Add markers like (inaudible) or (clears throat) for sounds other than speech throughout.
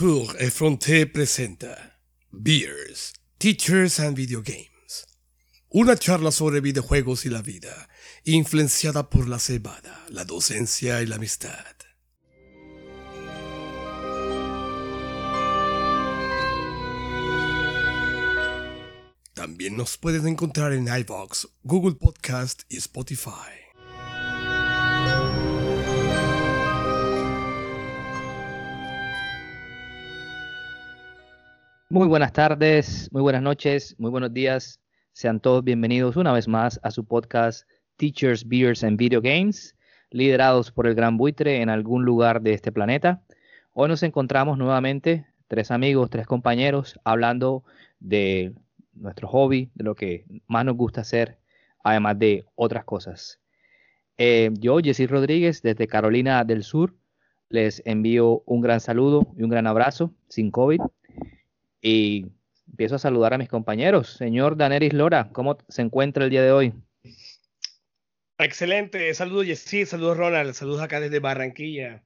Vautour et Fronté presenta Beers, Teachers and Video Games. Una charla sobre videojuegos y la vida, influenciada por la cebada, la docencia y la amistad. También nos puedes encontrar en iVoox, Google Podcast y Spotify. Muy buenas tardes, muy buenas noches, muy buenos días. Sean todos bienvenidos una vez más a su podcast Teachers, Beers and Video Games, liderados por el Gran Buitre en algún lugar de este planeta. Hoy nos encontramos nuevamente, tres amigos, tres compañeros, hablando de nuestro hobby, de lo que más nos gusta hacer, además de otras cosas. Eh, yo, Jessy Rodríguez, desde Carolina del Sur, les envío un gran saludo y un gran abrazo, sin COVID. Y empiezo a saludar a mis compañeros. Señor Daneris Lora, ¿cómo se encuentra el día de hoy? Excelente, saludos Jessy, saludos Ronald, saludos acá desde Barranquilla.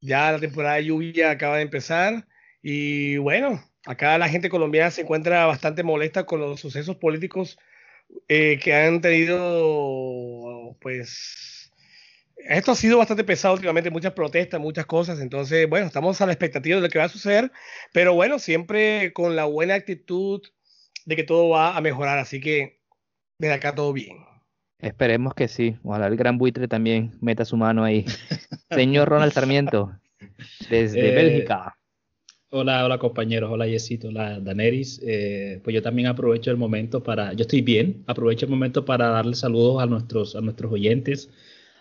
Ya la temporada de lluvia acaba de empezar y bueno, acá la gente colombiana se encuentra bastante molesta con los sucesos políticos eh, que han tenido, pues, esto ha sido bastante pesado últimamente, muchas protestas, muchas cosas, entonces, bueno, estamos a la expectativa de lo que va a suceder, pero bueno, siempre con la buena actitud de que todo va a mejorar, así que desde acá todo bien. Esperemos que sí. Ojalá el gran buitre también meta su mano ahí. (laughs) Señor Ronald Sarmiento, desde Eh, Bélgica. Hola, hola compañeros, hola Yesito, hola Daneris. Eh, pues yo también aprovecho el momento para, yo estoy bien, aprovecho el momento para darle saludos a nuestros, a nuestros oyentes,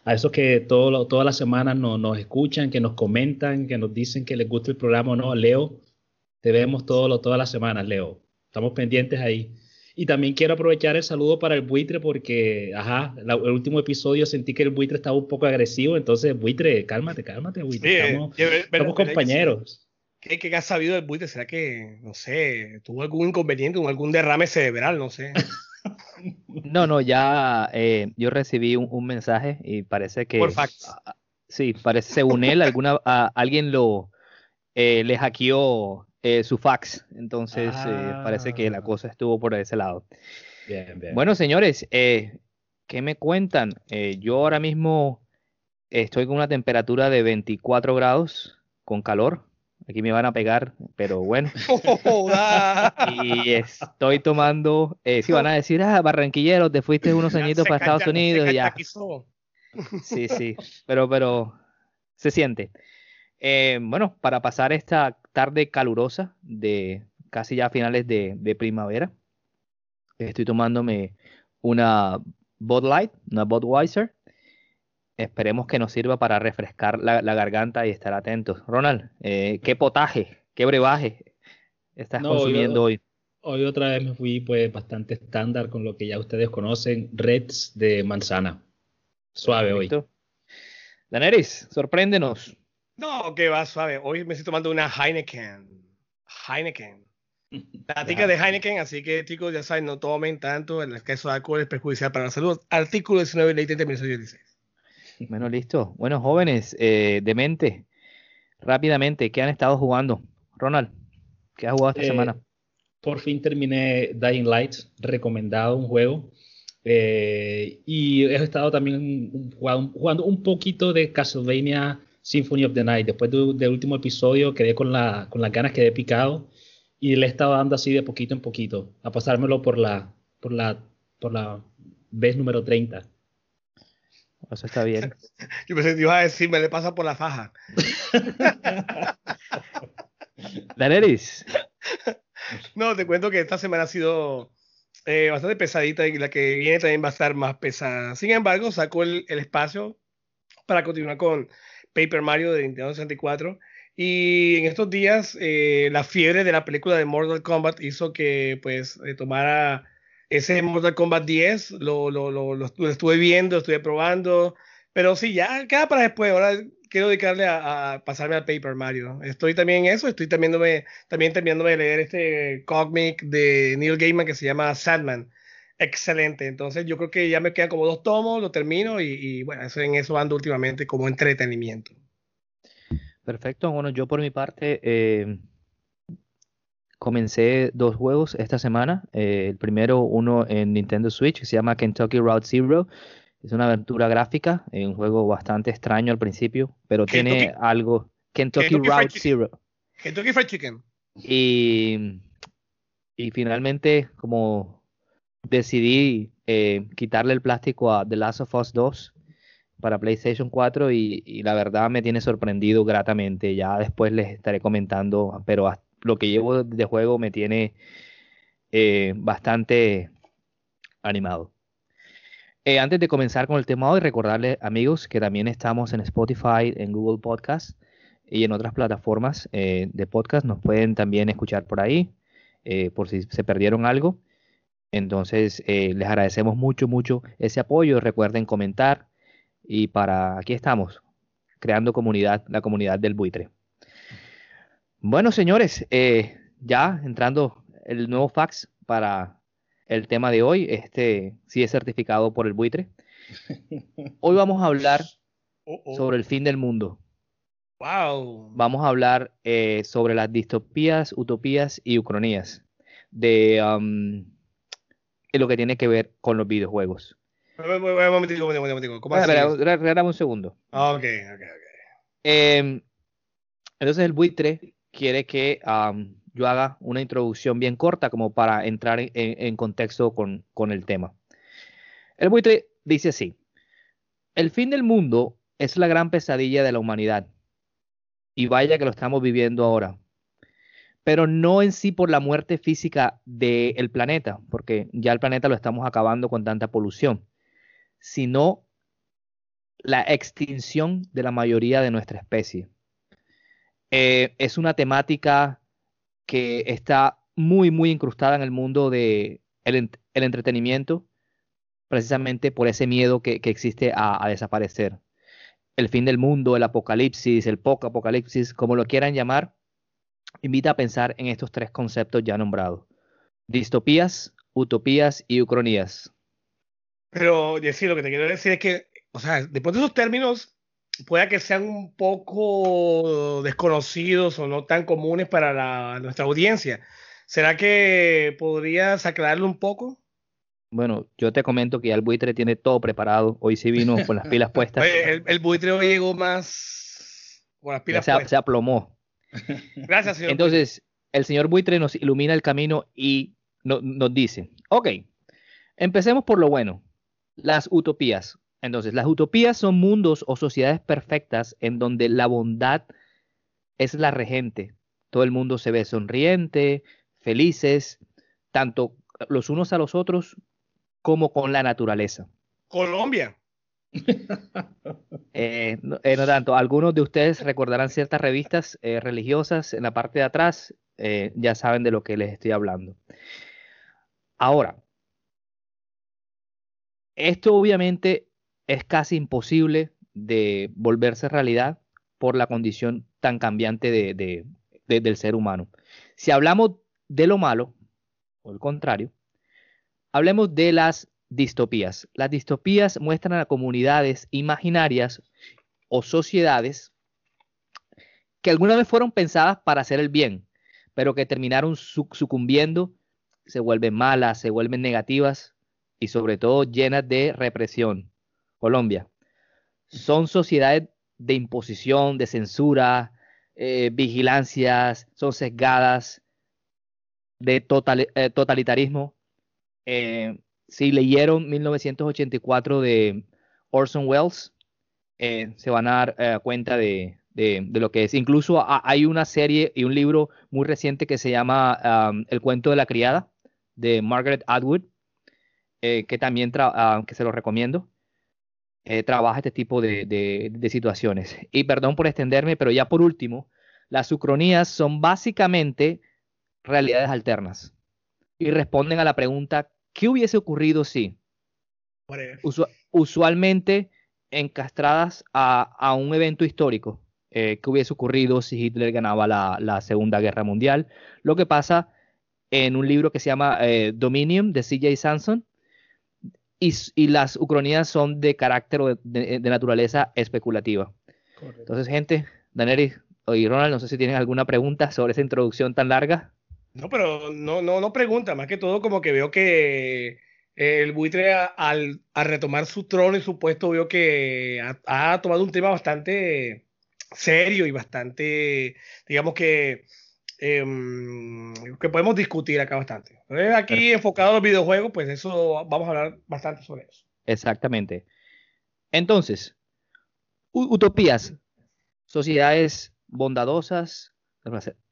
a esos que todo, todas las semanas no- nos escuchan, que nos comentan, que nos dicen que les gusta el programa o no. Leo, te vemos todo, todas las semanas, Leo. Estamos pendientes ahí. Y también quiero aprovechar el saludo para el buitre porque, ajá, la- el último episodio sentí que el buitre estaba un poco agresivo, entonces buitre, cálmate, cálmate, buitre. Sí, Estamos, eh, pero- somos pero- compañeros. ¿Qué, qué has sabido del buitre? ¿Será que, no sé, tuvo algún inconveniente, algún derrame cerebral? No sé. (laughs) No, no, ya eh, yo recibí un, un mensaje y parece que... Por fax. sí, parece, según él, alguna, a- alguien lo eh, le hackeó eh, su fax. Entonces, parece que la Ah. cosa estuvo por ese lado. Bien, bien. Bueno, señores, ¿qué me cuentan? Yo ahora mismo estoy con una temperatura de 24 grados con calor. Aquí me van a pegar, pero bueno. Joda. (laughs) Y estoy tomando, eh, si van a decir, ah, barranquillero, te fuiste unos Ya añitos para Estados se Unidos, ya. Sí, sí, pero, pero se siente. Eh, bueno, para pasar esta tarde calurosa de casi ya finales de, de primavera, estoy tomándome una Bud Light, una Budweiser. Esperemos que nos sirva para refrescar la, la garganta y estar atentos. Ronald, eh, ¿qué potaje, qué brebaje estás No, consumiendo hoy? Hoy otra vez me fui pues bastante estándar con lo que ya ustedes conocen, Reds de manzana. Suave hoy. Daneris, sorpréndenos. No, que va suave. Hoy me estoy tomando una Heineken. Heineken. (laughs) La tica de Heineken, así que chicos, ya saben, no tomen tanto. El exceso de alcohol es perjudicial para la salud. Artículo 19 ley 30 16. (laughs) Bueno, listo. Bueno, jóvenes, eh, de mente, rápidamente, ¿qué han estado jugando? Ronald, ¿qué has jugado esta Eh, semana? Por fin terminé Dying Light, recomendado un juego. Eh, y he estado también jugando, jugando un poquito de Castlevania Symphony of the Night. Después de- del último episodio quedé con, la, con las ganas, quedé picado. Y le he estado dando así de poquito en poquito, a pasármelo por la, por la, por la vez número 30. Eso está bien. (laughs) Yo pensé que ibas a decir, me le pasa por la faja. (laughs) Daneris, No, te cuento que esta semana ha sido eh, bastante pesadita y la que viene también va a estar más pesada. Sin embargo, saco el, el espacio para continuar con Paper Mario de Nintendo 64. Y en estos días, eh, la fiebre de la película de Mortal Kombat hizo que pues eh, tomara ese Mortal Kombat 10. Lo, lo, lo, lo estuve, viendo, lo estuve probando. Pero sí, ya queda para después. Ahora quiero dedicarle a, a pasarme al Paper Mario. Estoy también en eso. Estoy también, también terminándome de leer este cómic de Neil Gaiman que se llama Sandman. Excelente. Entonces yo creo que ya me quedan como dos tomos, lo termino y, y bueno, eso, en eso ando últimamente como entretenimiento. Perfecto. Bueno, yo por mi parte eh, comencé dos juegos esta semana. Eh, el primero, uno en Nintendo Switch, que se llama Kentucky Route Zero. Es una aventura gráfica, un juego bastante extraño al principio, pero tiene algo. Kentucky, Route Zero. Kentucky Fried Chicken. Y, y finalmente, como decidí eh, quitarle el plástico a The Last of Us 2 para PlayStation 4 y, la verdad me tiene sorprendido gratamente. Ya después les estaré comentando, pero lo que llevo de juego me tiene eh, bastante animado. Eh, antes de comenzar con el tema hoy, recordarles amigos que también estamos en Spotify, en Google Podcast y en otras plataformas eh, de podcast. Nos pueden también escuchar por ahí, por si se perdieron algo. Entonces, les agradecemos mucho, mucho ese apoyo. Recuerden comentar, y para aquí estamos, creando comunidad, la comunidad del buitre. Bueno, señores, eh, ya entrando el nuevo fax para el tema de hoy, este sí es certificado por el buitre. (laughs) Hoy vamos a hablar oh, oh. sobre el fin del mundo. Wow. Vamos a hablar eh, sobre las distopías, utopías y ucronías de um, lo que tiene que ver con los videojuegos. Un un. ¿Cómo un segundo. Ok, ok, ok. Em, entonces el buitre quiere que yo haga una introducción bien corta como para entrar en, contexto con, el tema. El buitre dice así, el fin del mundo es la gran pesadilla de la humanidad. Y vaya que lo estamos viviendo ahora. Pero no en sí por la muerte física del planeta, porque ya el planeta lo estamos acabando con tanta polución sino la extinción de la mayoría de nuestra especie. Eh, es una temática que está muy, muy incrustada en el mundo del de el entretenimiento, precisamente por ese miedo que, existe a, a, desaparecer. El fin del mundo, el apocalipsis, el poco apocalipsis, como lo quieran llamar, invita a pensar en estos tres conceptos ya nombrados. Distopías, utopías y ucronías. Pero, decir, lo que te quiero decir es que, o sea, de esos términos, pueda que sean un poco desconocidos o no tan comunes para nuestra audiencia. ¿Será que podrías aclararlo un poco? Bueno, yo te comento que ya el buitre tiene todo preparado. Hoy sí vino con las pilas (laughs) puestas. el, buitre hoy llegó más con las pilas puestas. Se aplomó. Gracias, señor. Entonces, el señor buitre nos ilumina el camino y nos dice, ok, empecemos por lo bueno. Las utopías. Entonces, las utopías son mundos o sociedades perfectas en donde la bondad es la regente. Todo el mundo se ve sonriente, felices, tanto los unos a los otros como con la naturaleza. Colombia. (laughs) Eh, eh, no, tanto. Algunos de ustedes recordarán ciertas revistas eh, religiosas en la parte de atrás. ya saben de lo que les estoy hablando. Ahora, esto obviamente es casi imposible de volverse realidad por la condición tan cambiante de, del ser humano. Si hablamos de lo malo, o el contrario, hablemos de las distopías. Las distopías muestran a comunidades imaginarias o sociedades que alguna vez fueron pensadas para hacer el bien, pero que terminaron sucumbiendo, se vuelven malas, se vuelven negativas y sobre todo llenas de represión. Colombia. Son sociedades de imposición, de censura, eh, vigilancias, son sesgadas, de eh, totalitarismo. Eh, si leyeron 1984 de Orson Welles, se van a dar cuenta de, lo que es. Incluso hay una serie y un libro muy reciente que se llama um, El cuento de la criada, de Margaret Atwood, que también ah, que se lo recomiendo, eh, trabaja este tipo de, situaciones. Y perdón por extenderme, pero ya por último, las ucronías son básicamente realidades alternas y responden a la pregunta, ¿qué hubiese ocurrido si? usualmente encastradas a, un evento histórico. Eh, ¿Qué hubiese ocurrido si Hitler ganaba la, Segunda Guerra Mundial? Lo que pasa en un libro que se llama Dominium de C.J. Sanson, y, las ucronías son de carácter de, de, naturaleza especulativa. Entonces, gente, Daneri, y Ronald, no sé si tienes alguna pregunta sobre esa introducción tan larga. No, pero no, no, no pregunta, más que todo como que veo que el buitre al, retomar su trono y su puesto veo que ha, tomado un tema bastante serio y bastante, digamos que, em, que podemos discutir acá bastante. aquí enfocado en los videojuegos, pues eso vamos a hablar bastante sobre eso. Exactamente. Entonces, utopías, sociedades bondadosas,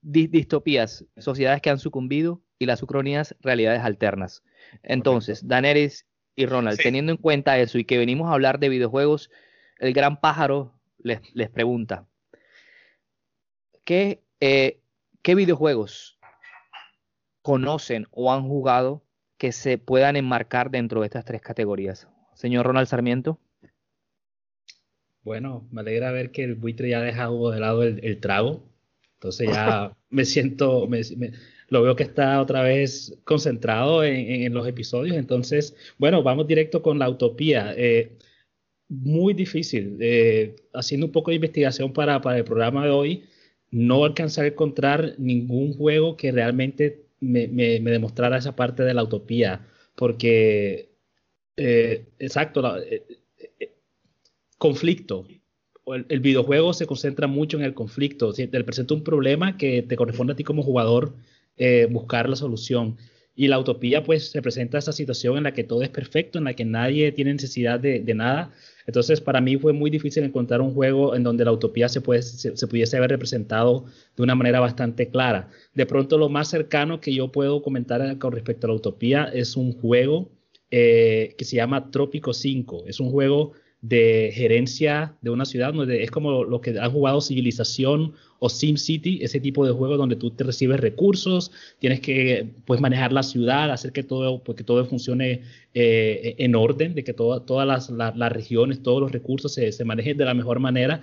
distopías, sociedades que han sucumbido y las ucronías, realidades alternas. Entonces, Daenerys y Ronald, teniendo en cuenta eso y que venimos a hablar de videojuegos, el gran pájaro les, pregunta, ¿qué, eh, ¿qué videojuegos conocen o han jugado que se puedan enmarcar dentro de estas tres categorías? Señor Ronald Sarmiento. Bueno, me alegra ver que el buitre ya ha dejado de lado el, trago. Entonces ya (laughs) me siento, lo veo que está otra vez concentrado en, los episodios. Entonces, bueno, vamos directo con la utopía. Eh, muy difícil. Eh, haciendo un poco de investigación para, el programa de hoy, no alcancé a encontrar ningún juego que realmente me, demostrara esa parte de la utopía. Porque, eh, exacto, conflicto. El, videojuego se concentra mucho en el conflicto. Si te presenta un problema que te corresponde a ti como jugador eh, buscar la solución. Y la utopía, pues, representa esa situación en la que todo es perfecto, en la que nadie tiene necesidad de, nada. Entonces, para mí fue muy difícil encontrar un juego en donde la utopía se, puede, se, pudiese haber representado de una manera bastante clara. De pronto, lo más cercano que yo puedo comentar con respecto a la utopía es un juego eh, que se llama Trópico 5. Es un juego de gerencia de una ciudad, donde es como lo que han jugado Civilización o SimCity, ese tipo de juego donde tú te recibes recursos, tienes que pues, manejar la ciudad, hacer que todo, pues, que todo funcione eh, en orden, de que todas las, las, regiones, todos los recursos se, se, manejen de la mejor manera.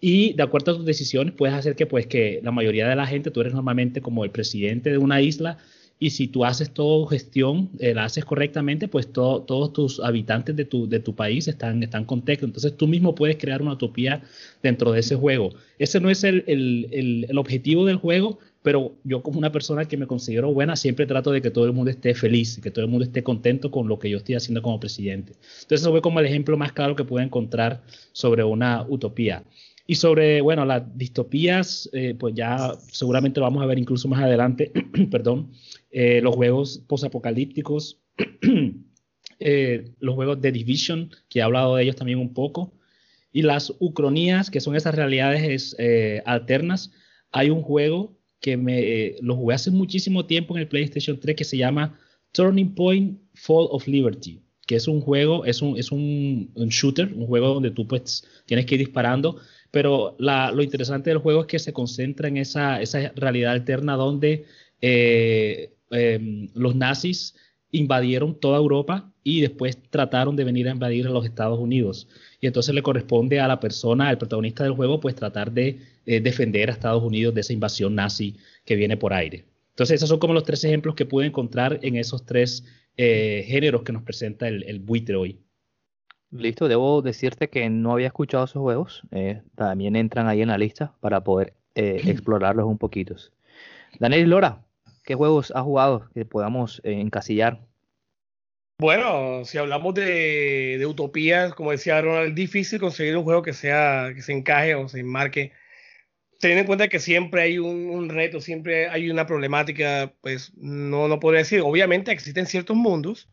Y de acuerdo a tus decisiones, puedes hacer que, pues, que la mayoría de la gente, tú eres normalmente como el presidente de una isla, y si tú haces toda gestión, eh, la haces correctamente, pues todos tus habitantes de tu, país están, están contentos. Entonces tú mismo puedes crear una utopía dentro de ese juego. Ese no es el, el, el, objetivo del juego, pero yo como una persona que me considero buena, siempre trato de que todo el mundo esté feliz, que todo el mundo esté contento con lo que yo estoy haciendo como presidente. Entonces eso fue como el ejemplo más claro que puedo encontrar sobre una utopía. Y sobre, bueno, las distopías, eh, pues ya seguramente lo vamos a ver incluso más adelante, (clears throat) perdón, eh, los juegos posapocalípticos, (clears throat) eh, los juegos de Division, que he hablado de ellos también un poco, y las ucronías, que son esas realidades alternas. Hay un juego que me lo jugué hace muchísimo tiempo en el PlayStation 3 que se llama Turning Point Fall of Liberty que es un juego, es un, es un, shooter, un juego donde tú pues tienes que ir disparando, pero lo interesante del juego es que se concentra en esa, realidad alterna donde eh, em, los nazis invadieron toda Europa y después trataron de venir a invadir a los Estados Unidos. Y entonces le corresponde a la persona, al protagonista del juego, pues tratar de eh, defender a Estados Unidos de esa invasión nazi que viene por aire. Entonces esos son como los tres ejemplos que pude encontrar en esos tres eh, géneros que nos presenta el, el buitre hoy. Listo, debo decirte que no había escuchado esos juegos. Eh, también entran ahí en la lista para poder (clears throat) explorarlos un poquito. Daniel Lora, ¿qué juegos has jugado que podamos eh, encasillar? Bueno, si hablamos de, de, utopías, como decía Ronald, es difícil conseguir un juego que sea que se encaje o se enmarque. Teniendo en cuenta que siempre hay un, un reto, siempre hay una problemática, pues no, no podría decir. Obviamente existen ciertos mundos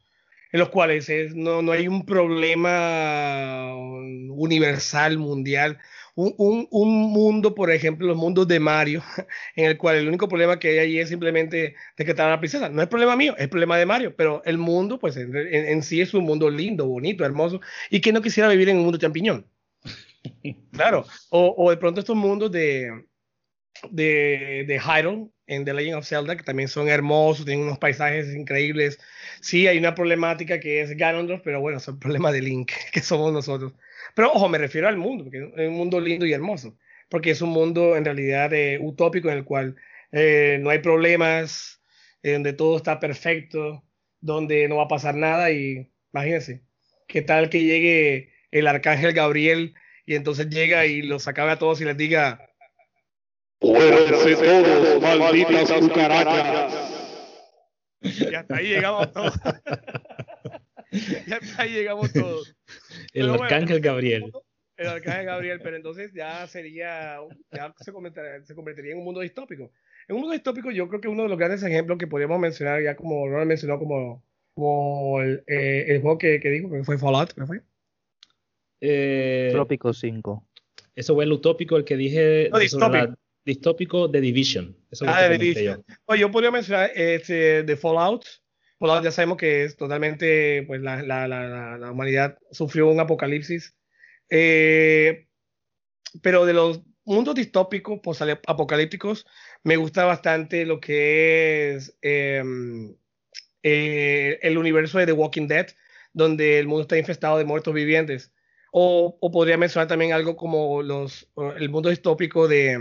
en los cuales no, no, hay un problema universal, mundial. Un, un, mundo, por ejemplo, los mundos de Mario, (laughs) en el cual el único problema que hay ahí es simplemente rescatar a la princesa. No es problema mío, es problema de Mario, pero el mundo, pues en, en, sí es un mundo lindo, bonito, hermoso, y que no quisiera vivir en un mundo champiñón. (laughs) claro, o, o de pronto estos mundos de, de, de Hyrule en The Legend of Zelda, que también son hermosos, tienen unos paisajes increíbles. Sí, hay una problemática que es Ganondorf, pero bueno, es el problema de Link, (laughs) que somos nosotros. Pero ojo, me refiero al mundo, porque es un mundo lindo y hermoso, porque es un mundo en realidad eh, utópico en el cual eh, no hay problemas, donde todo está perfecto, donde no va a pasar nada y imagínense, qué tal que llegue el arcángel Gabriel y entonces llega y los acabe a todos y les diga, Fuérse todos, malditas cucarachas. (laughs) Y hasta ahí llegamos todos. (laughs) y hasta ahí llegamos todos. (laughs) El Pero bueno, arcángel Gabriel. El arcángel Gabriel, pero entonces ya sería, ya se, convertiría, se convertiría en un mundo distópico. En un mundo distópico yo creo que uno de los grandes ejemplos que podríamos mencionar, ya como Ronald mencionó, como, como el, eh, el juego que, que dijo, que fue Fallout, ¿qué fue? Eh, Trópico 5. eso fue el utópico, el que dije. No, sobre distópico. la- distópico de Division. Eso Ah, de Division. yo. Pues yo podría mencionar este, de Fallout. Fallout ya sabemos que es totalmente, pues la, la, la, la- humanidad sufrió un apocalipsis. Eh, pero de los mundos distópicos, apocalípticos, me gusta bastante lo que es em, eh, el universo de The Walking Dead, donde el mundo está infestado de muertos vivientes. O, o podría mencionar también algo como los, el mundo distópico de,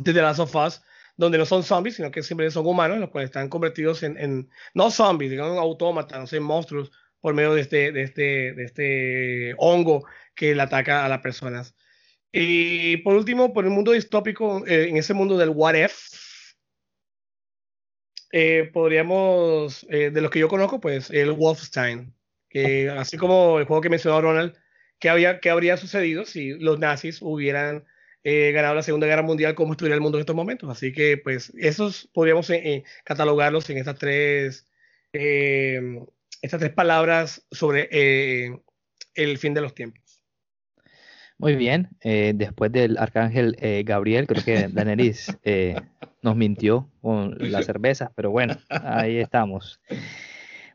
de The Last of Us, donde no son zombies, sino que siempre son humanos, los cuales están convertidos en, en no zombies, digamos autómatas, no sé, monstruos, por medio de este, de este, de este hongo que le ataca a las personas. Y por último, por el mundo distópico, eh, en ese mundo del what if, eh, podríamos, eh, de los que yo conozco, pues el Wolfenstein, que así como el juego que mencionó Ronald, ¿qué, había, qué habría sucedido si los nazis hubieran eh, ganado la Segunda Guerra Mundial, cómo estuviera el mundo en estos momentos? Así que, pues, esos podríamos eh, eh, catalogarlos en estas tres, eh, estas tres palabras sobre eh, el fin de los tiempos. Muy bien, eh, después del arcángel Gabriel, creo que Daneris (laughs) nos mintió con las cervezas, pero bueno, ahí estamos.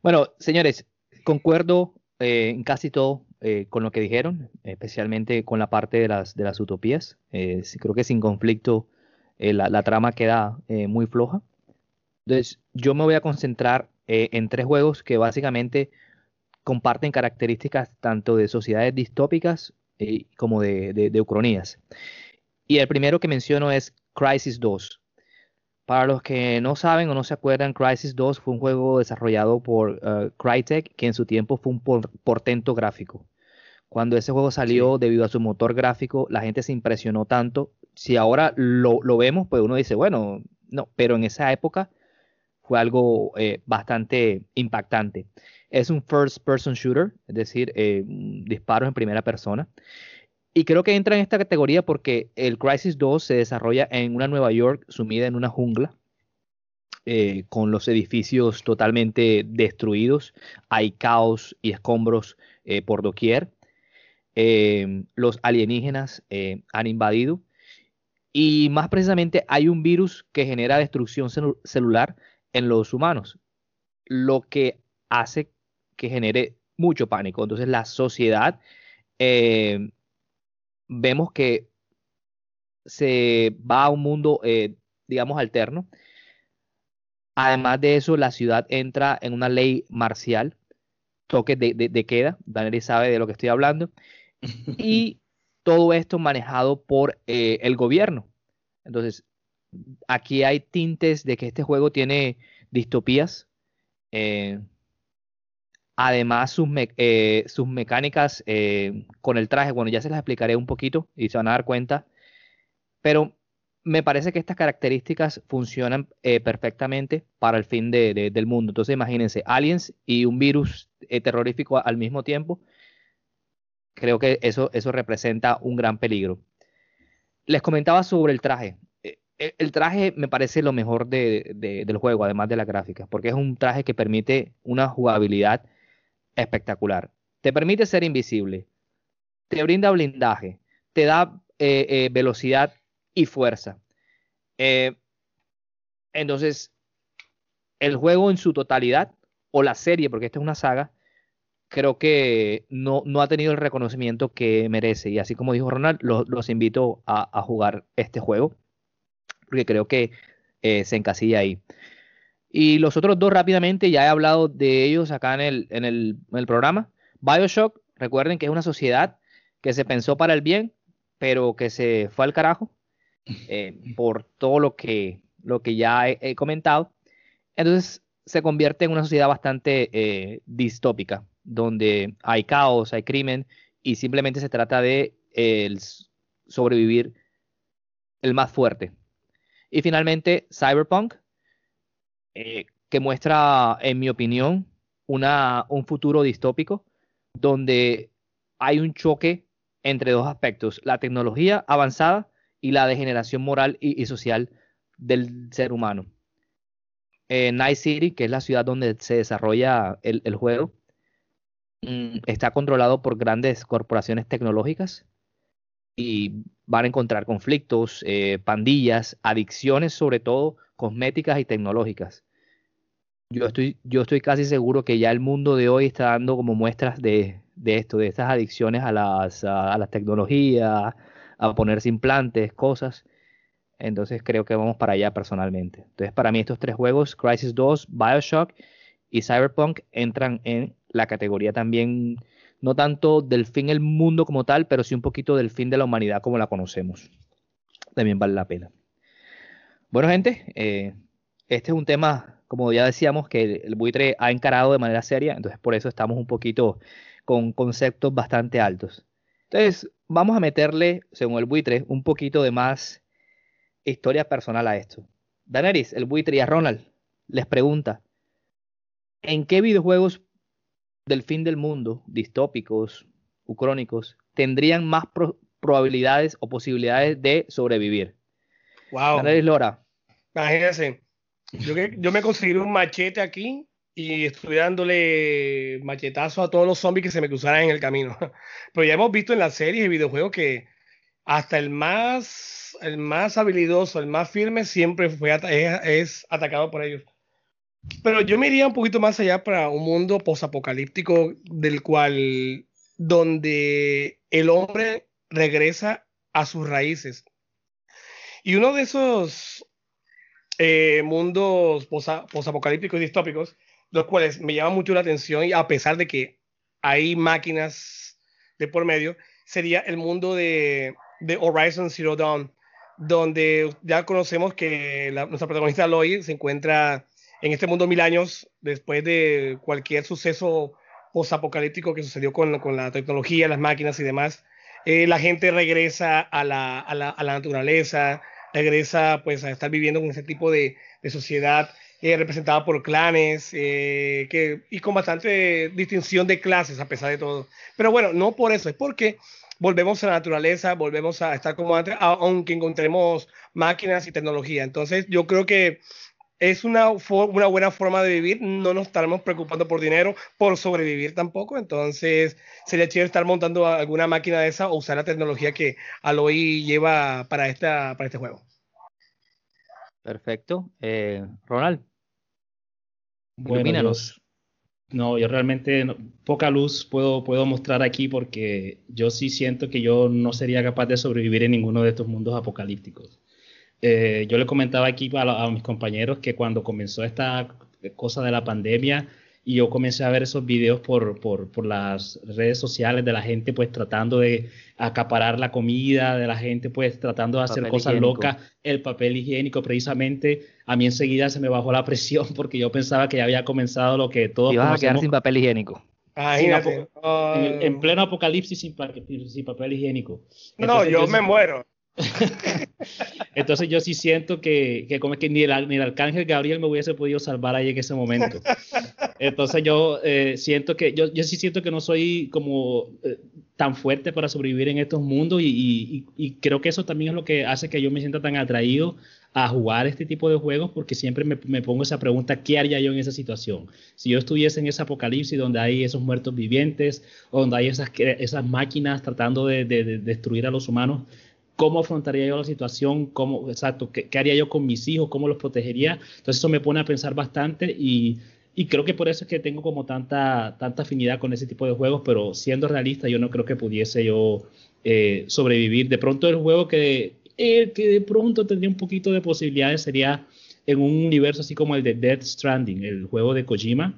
Bueno, señores, concuerdo en casi todo eh, con lo que dijeron, especialmente con la parte de las, de las utopías. Eh, creo que sin conflicto eh, la, la trama queda eh, muy floja. Entonces, yo me voy a concentrar en tres juegos que básicamente comparten características tanto de sociedades distópicas como de, de, de. Y el primero que menciono es Crisis 2. Para los que no saben o no se acuerdan, Crisis 2 fue un juego desarrollado por uh, Crytek, que en su tiempo fue un por portento gráfico. Cuando ese juego salió, sí. debido a su motor gráfico, la gente se impresionó tanto. Si ahora lo, lo, vemos, pues uno dice, bueno, no, pero en esa época fue algo eh, bastante impactante. Es un first person shooter, es decir, eh, disparos en primera persona. Y creo que entra en esta categoría porque el Crisis 2 se desarrolla en una Nueva York sumida en una jungla, eh, con los edificios totalmente destruidos. Hay caos y escombros eh, por doquier. Eh, los alienígenas han invadido. Y más precisamente hay un virus que genera destrucción cel celular en los humanos, lo que hace que genere mucho pánico. Entonces la sociedad eh, vemos que se va a un mundo, eh, digamos, alterno. Además de eso, la ciudad entra en una ley marcial, toque de, de, de queda, Daniel sabe de lo que estoy hablando, (laughs) y todo esto manejado por eh, el gobierno. Entonces, aquí hay tintes de que este juego tiene distopías. Eh, además, sus, eh, mecánicas eh, con el traje, bueno, ya se las explicaré un poquito y se van a dar cuenta. Pero me parece que estas características funcionan eh, perfectamente para el fin de, de, del mundo. Entonces, imagínense, aliens y un virus terrorífico al mismo tiempo. Creo que eso, eso representa un gran peligro. Les comentaba sobre el traje. El traje me parece lo mejor de, de, del juego, además de la gráfica, porque es un traje que permite una jugabilidad espectacular. Te permite ser invisible, te brinda blindaje, te da eh, eh, velocidad y fuerza. Eh, entonces, el juego en su totalidad, o la serie, porque esta es una saga, creo que no, no ha tenido el reconocimiento que merece. Y así como dijo Ronald, lo, los invito a, a, jugar este juego, porque creo que eh, se encasilla ahí. Y los otros dos rápidamente, ya he hablado de ellos acá en el, en el, programa. Bioshock, recuerden que es una sociedad que se pensó para el bien, pero que se fue al carajo eh, por todo lo que, lo que ya he, comentado. Entonces se convierte en una sociedad bastante eh, distópica, donde hay caos, hay crimen, y simplemente se trata de el sobrevivir el más fuerte. Y finalmente, Cyberpunk, eh, que muestra, en mi opinión, una, un futuro distópico donde hay un choque entre dos aspectos, la tecnología avanzada y la degeneración moral y, social del ser humano. Night City, que es la ciudad donde se desarrolla el, juego, mm, está controlado por grandes corporaciones tecnológicas y van a encontrar conflictos, eh, pandillas, adicciones, sobre todo cosméticas y tecnológicas. Yo estoy, yo estoy casi seguro que ya el mundo de hoy está dando como muestras de, esto, de estas adicciones a las, a, las tecnologías, a ponerse implantes, cosas. Entonces creo que vamos para allá personalmente. Entonces para mí estos tres juegos, Crisis 2, Bioshock y Cyberpunk, entran en la categoría también, no tanto del fin del mundo como tal, pero sí un poquito del fin de la humanidad como la conocemos. También vale la pena. Bueno gente, eh, este es un tema como ya decíamos, que el buitre ha encarado de manera seria, entonces por eso estamos un poquito con conceptos bastante altos. Entonces, vamos a meterle, según el buitre, un poquito de más historia personal a esto. Daenerys, el buitre y a Ronald les pregunta, ¿en qué videojuegos del fin del mundo, distópicos, ucrónicos, tendrían más probabilidades o posibilidades de sobrevivir? Wow. Daenerys Lora. Imagínense, yo, yo me conseguí un machete aquí y estoy dándole machetazo a todos los zombies que se me cruzaran en el camino. (laughs) Pero ya hemos visto en las series y videojuegos que hasta el más, el más habilidoso, el más firme, siempre fue es, atacado por ellos. Pero yo me iría un poquito más allá para un mundo posapocalíptico del cual donde el hombre regresa a sus raíces. Y uno de esos eh, mundos posapocalípticos y distópicos, los cuales me llaman mucho la atención y a pesar de que hay máquinas de por medio, sería el mundo de, de Horizon Zero Dawn, donde ya conocemos que nuestra protagonista Aloy se encuentra en este mundo mil años después de cualquier suceso posapocalíptico que sucedió con, con, la tecnología, las máquinas y demás. Eh, la gente regresa a la, a la, a la naturaleza, regresa pues a estar viviendo con ese tipo de, sociedad eh, representada por clanes eh, que, y con bastante distinción de clases a pesar de todo. Pero bueno, no por eso, es porque volvemos a la naturaleza, volvemos a estar como antes, aunque encontremos máquinas y tecnología. Entonces yo creo que es una, una buena forma de vivir, no nos estaremos preocupando por dinero, por sobrevivir tampoco, entonces sería chido estar montando alguna máquina de esa o usar la tecnología que Aloy lleva para, esta, para este juego. Perfecto. Eh, Ronald. Bueno, no, yo realmente poca luz puedo, puedo mostrar aquí porque yo sí siento que yo no sería capaz de sobrevivir en ninguno de estos mundos apocalípticos. Eh, yo le comentaba aquí a, mis compañeros que cuando comenzó esta cosa de la pandemia y yo comencé a ver esos videos por, por, por, las redes sociales de la gente pues tratando de acaparar la comida, de la gente pues tratando de hacer cosas locas, el papel higiénico precisamente, a mí enseguida se me bajó la (laughs) presión porque yo pensaba que ya había comenzado lo que todos... Ibas a quedar sin papel higiénico. en, pleno apocalipsis sin, sin papel higiénico. no, yo me muero. (laughs) Entonces yo sí siento que, que como que ni el, ni el arcángel Gabriel me hubiese podido salvar ahí en ese momento. Entonces yo eh, siento que, yo, yo, sí siento que no soy como eh, tan fuerte para sobrevivir en estos mundos y, y, y, creo que eso también es lo que hace que yo me sienta tan atraído a jugar este tipo de juegos porque siempre me, me pongo esa pregunta, ¿qué haría yo en esa situación? Si yo estuviese en ese apocalipsis donde hay esos muertos vivientes, donde hay esas, esas máquinas tratando de, de, de destruir a los humanos, cómo afrontaría yo la situación, cómo, exacto, qué, haría yo con mis hijos, cómo los protegería. Entonces eso me pone a pensar bastante y, y, creo que por eso es que tengo como tanta, tanta afinidad con ese tipo de juegos, pero siendo realista yo no creo que pudiese yo eh, sobrevivir. De pronto el juego que, que de pronto tendría un poquito de posibilidades sería en un universo así como el de Death Stranding, el juego de Kojima,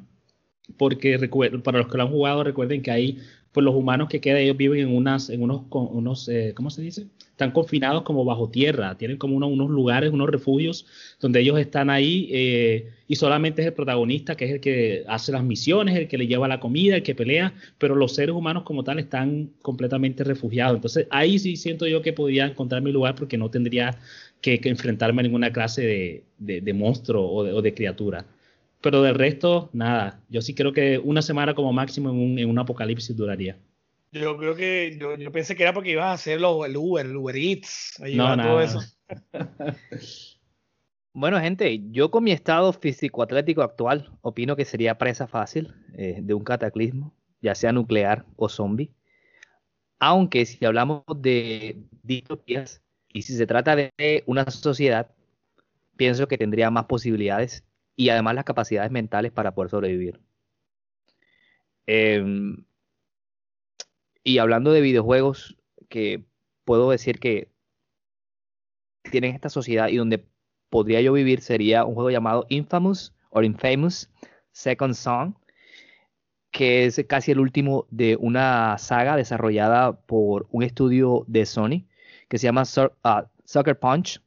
porque para los que lo han jugado recuerden que hay pues los humanos que quedan, ellos viven en unas, en unos, unos eh, ¿cómo se dice? Están confinados como bajo tierra, tienen como unos lugares, unos refugios donde ellos están ahí eh, y solamente es el protagonista que es el que hace las misiones, el que le lleva la comida, el que pelea, pero los seres humanos como tal están completamente refugiados. Entonces ahí sí siento yo que podría encontrar mi lugar porque no tendría que, enfrentarme a ninguna clase de, monstruo o de criatura. Pero del resto, nada. Yo sí creo que una semana como máximo en un, apocalipsis duraría. Yo creo que yo, pensé que era porque ibas a hacer el Uber, el Uber Eats, no, todo eso. (laughs) bueno, gente, yo con mi estado físico-atlético actual opino que sería presa fácil eh, de un cataclismo, ya sea nuclear o zombie. Aunque si hablamos de distopías y si se trata de una sociedad, pienso que tendría más posibilidades y además las capacidades mentales para poder sobrevivir. Em, y hablando de videojuegos, que puedo decir que tienen esta sociedad y donde podría yo vivir sería un juego llamado Infamous o Infamous Second Song, que es casi el último de una saga desarrollada por un estudio de Sony que se llama ah, Sucker Punch,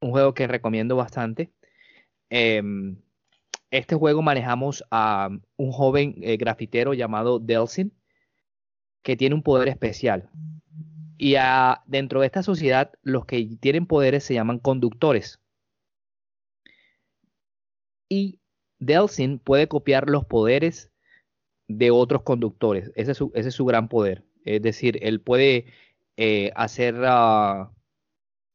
un juego que recomiendo bastante. Em, este juego manejamos a un joven eh, grafitero llamado Delsin, que tiene un poder especial. Y dentro de esta sociedad, los que tienen poderes se llaman conductores. Y Delsin puede copiar los poderes de otros conductores. Ese es su, gran poder. Es decir, él puede eh, hacer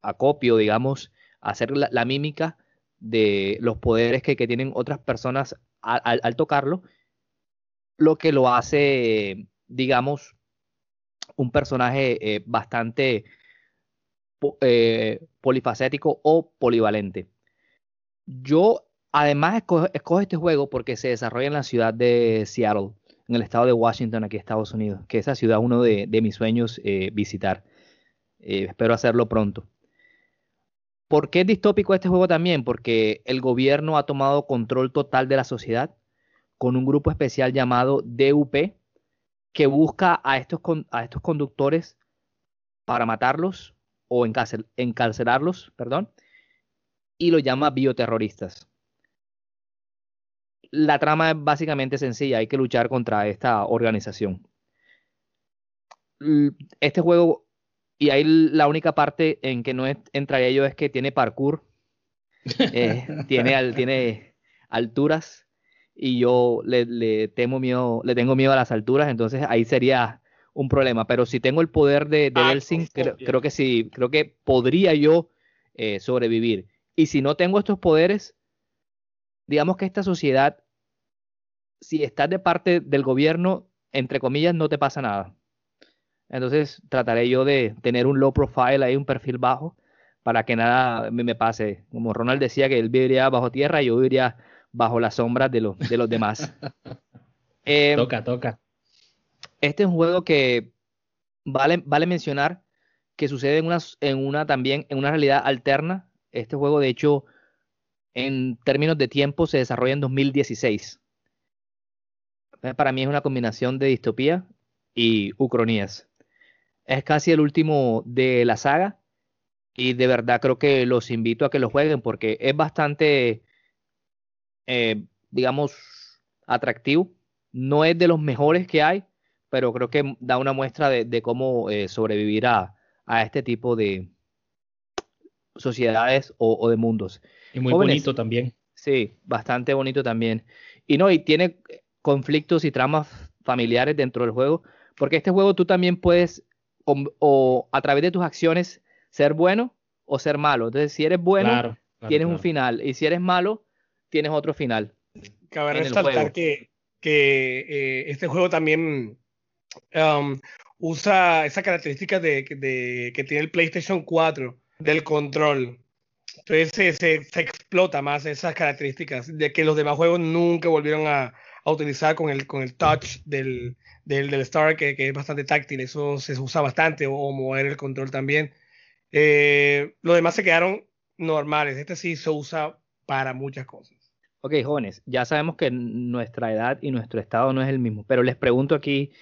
acopio, digamos, hacer la mímica de los poderes que, tienen otras personas al, tocarlo, lo que lo hace, digamos, un personaje eh, bastante eh, polifacético o polivalente. Yo además escojo, este juego porque se desarrolla en la ciudad de Seattle, en el estado de Washington, aquí en Estados Unidos, que esa ciudad es uno de, mis sueños eh, visitar. espero hacerlo pronto. ¿Por qué es distópico este juego también? Porque el gobierno ha tomado control total de la sociedad con un grupo especial llamado DUP que busca a estos, a estos conductores para matarlos o encarcelarlos, perdón, y lo llama bioterroristas. La trama es básicamente sencilla, hay que luchar contra esta organización. Este juego y ahí la única parte en que no entraría yo es que tiene parkour, (laughs) eh, tiene, tiene alturas y yo le, temo miedo, le tengo miedo a las alturas, entonces ahí sería un problema. Pero si tengo el poder de, de ah, creo, que sí, creo que podría yo eh, sobrevivir. Y si no tengo estos poderes, digamos que esta sociedad, si estás de parte del gobierno, entre comillas, no te pasa nada. Entonces trataré yo de tener un low profile ahí, un perfil bajo, para que nada me, pase. Como Ronald decía que él viviría bajo tierra, yo viviría bajo las sombras de los, de los demás. (laughs) Em, toca, toca. Este es un juego que vale, vale mencionar que sucede en una, en una también, en una realidad alterna. Este juego, de hecho, en términos de tiempo, se desarrolla en 2016. Para mí es una combinación de distopía y ucronías. Es casi el último de la saga y de verdad creo que los invito a que lo jueguen porque es bastante, eh, digamos, atractivo. No es de los mejores que hay, pero creo que da una muestra de, cómo eh, sobrevivir a, este tipo de sociedades o, de mundos. Y muy bonito también. Sí, bastante bonito también. Y no, y tiene conflictos y tramas familiares dentro del juego, porque este juego tú también puedes o, a través de tus acciones ser bueno o ser malo. Entonces, si eres bueno, tienes un final. Y si eres malo, tienes otro final. Cabe resaltar que, que eh, este juego también um, usa esa característica de, que tiene el PlayStation 4 del control. Entonces se, explota más esas características de que los demás juegos nunca volvieron a, a utilizar con el, con el touch del, del, del Star, que, que, es bastante táctil, eso se usa bastante, o, mover el control también. Eh, los demás se quedaron normales, este sí se usa para muchas cosas. Ok, jóvenes, ya sabemos que nuestra edad y nuestro estado no es el mismo, pero les pregunto aquí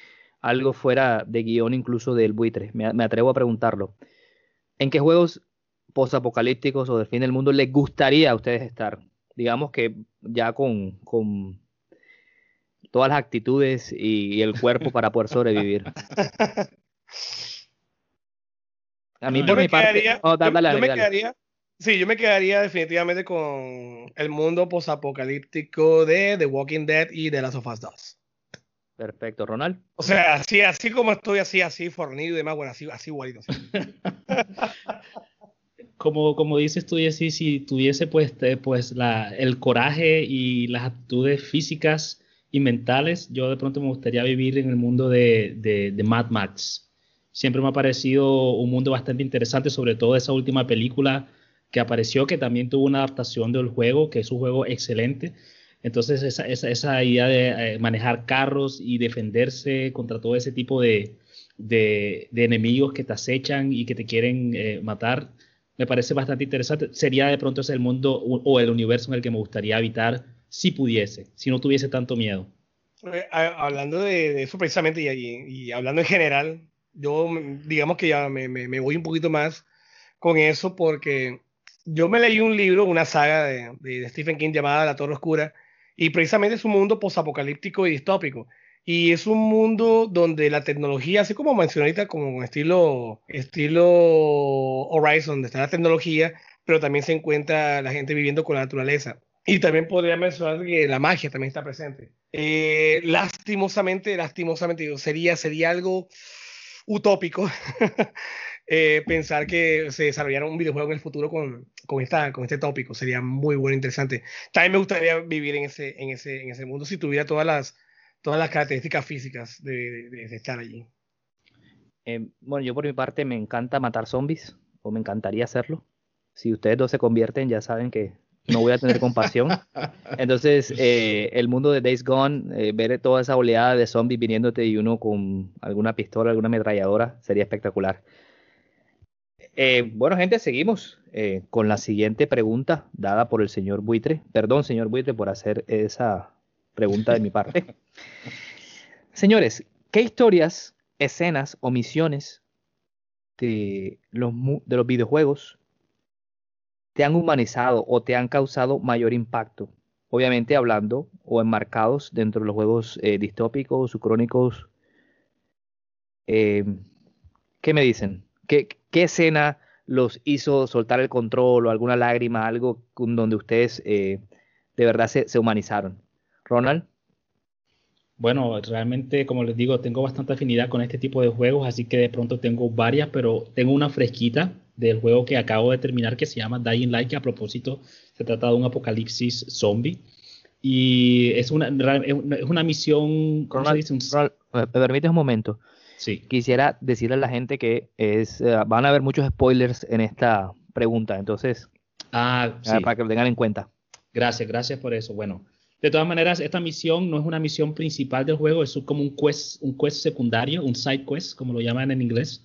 algo fuera de guion incluso del buitre. Me, me atrevo a preguntarlo. ¿En qué juegos posapocalípticos o del fin del mundo les gustaría a ustedes estar? Digamos que ya con, con todas las actitudes y, y el cuerpo para poder sobrevivir. A mí Yo por me mi parte... quedaría- oh, da- yo- dale, yo dale, me dale. quedaría- sí, yo me quedaría definitivamente con el mundo posapocalíptico de The Walking Dead y de Last of Us 2. Perfecto, Ronald. O sea, así, así como estoy, así, así, fornido y demás, bueno, así, así igualito. así. (laughs) como, como dices tú, Jessy, si tuviese pues, pues la, el coraje y las aptitudes físicas y mentales, yo de pronto me gustaría vivir en el mundo de, de, de Mad Max. Siempre me ha parecido un mundo bastante interesante, sobre todo esa última película que apareció, que también tuvo una adaptación del juego, que es un juego excelente. Entonces, esa, esa, esa idea de eh, manejar carros y defenderse contra todo ese tipo de, de, enemigos que te acechan y que te quieren eh, matar, me parece bastante interesante. Sería de pronto ese el mundo o el universo en el que me gustaría habitar si pudiese, si no tuviese tanto miedo. Eh, hablando de, de eso precisamente y, y- y hablando en general, yo mm, digamos que ya me, me- me voy un poquito más con eso porque yo me leí un libro, una saga de, de Stephen King llamada La Torre Oscura y precisamente es un mundo posapocalíptico y distópico. Y es un mundo donde la tecnología, así como mencioné ahorita, como estilo, estilo Horizon, donde está la tecnología, pero también se encuentra la gente viviendo con la naturaleza. Y también podría mencionar que la magia también está presente. Eh, lastimosamente, lastimosamente, digo, sería, sería algo utópico (laughs) eh, pensar que se desarrollara un videojuego en el futuro con, con, esta, con este tópico. Sería muy bueno, interesante. También me gustaría vivir en ese, en ese, en ese mundo si tuviera todas las, todas las características físicas de, estar allí. Eh, bueno, yo por mi parte me encanta matar zombies, o me encantaría hacerlo. Si ustedes dos se convierten, ya saben que no voy a tener (laughs) compasión. Entonces, eh, el mundo de Days Gone, eh, ver toda esa oleada de zombies viniéndote y uno con alguna pistola, alguna ametralladora, sería espectacular. Eh, bueno, gente, seguimos con la siguiente pregunta dada por el señor Buitre. Perdón, señor Buitre, por hacer esa pregunta de mi parte. (laughs) Señores, ¿qué historias, escenas o misiones de los, de los videojuegos te han humanizado o te han causado mayor impacto? Obviamente hablando o enmarcados dentro de los juegos eh, distópicos o crónicos. Eh, ¿qué me dicen? ¿Qué, escena los hizo soltar el control o alguna lágrima, algo donde ustedes eh, de verdad se, se humanizaron? Ronald. Bueno, realmente, como les digo, tengo bastante afinidad con este tipo de juegos, así que de pronto tengo varias, pero tengo una fresquita del juego que acabo de terminar que se llama Dying Light, que a propósito se trata de un apocalipsis zombie. Y es una, es una- misión, ¿cómo se Ronald, dice? Un- Ronald, ¿me me permites un momento? sí. Quisiera decirle a la gente que es, eh, van a haber muchos spoilers en esta pregunta, entonces, Ah, eh, sí. para que lo tengan en cuenta. Gracias, gracias por eso. Bueno, de todas maneras, esta misión no es una misión principal del juego, es como un quest, un quest secundario, un side quest, como lo llaman en inglés.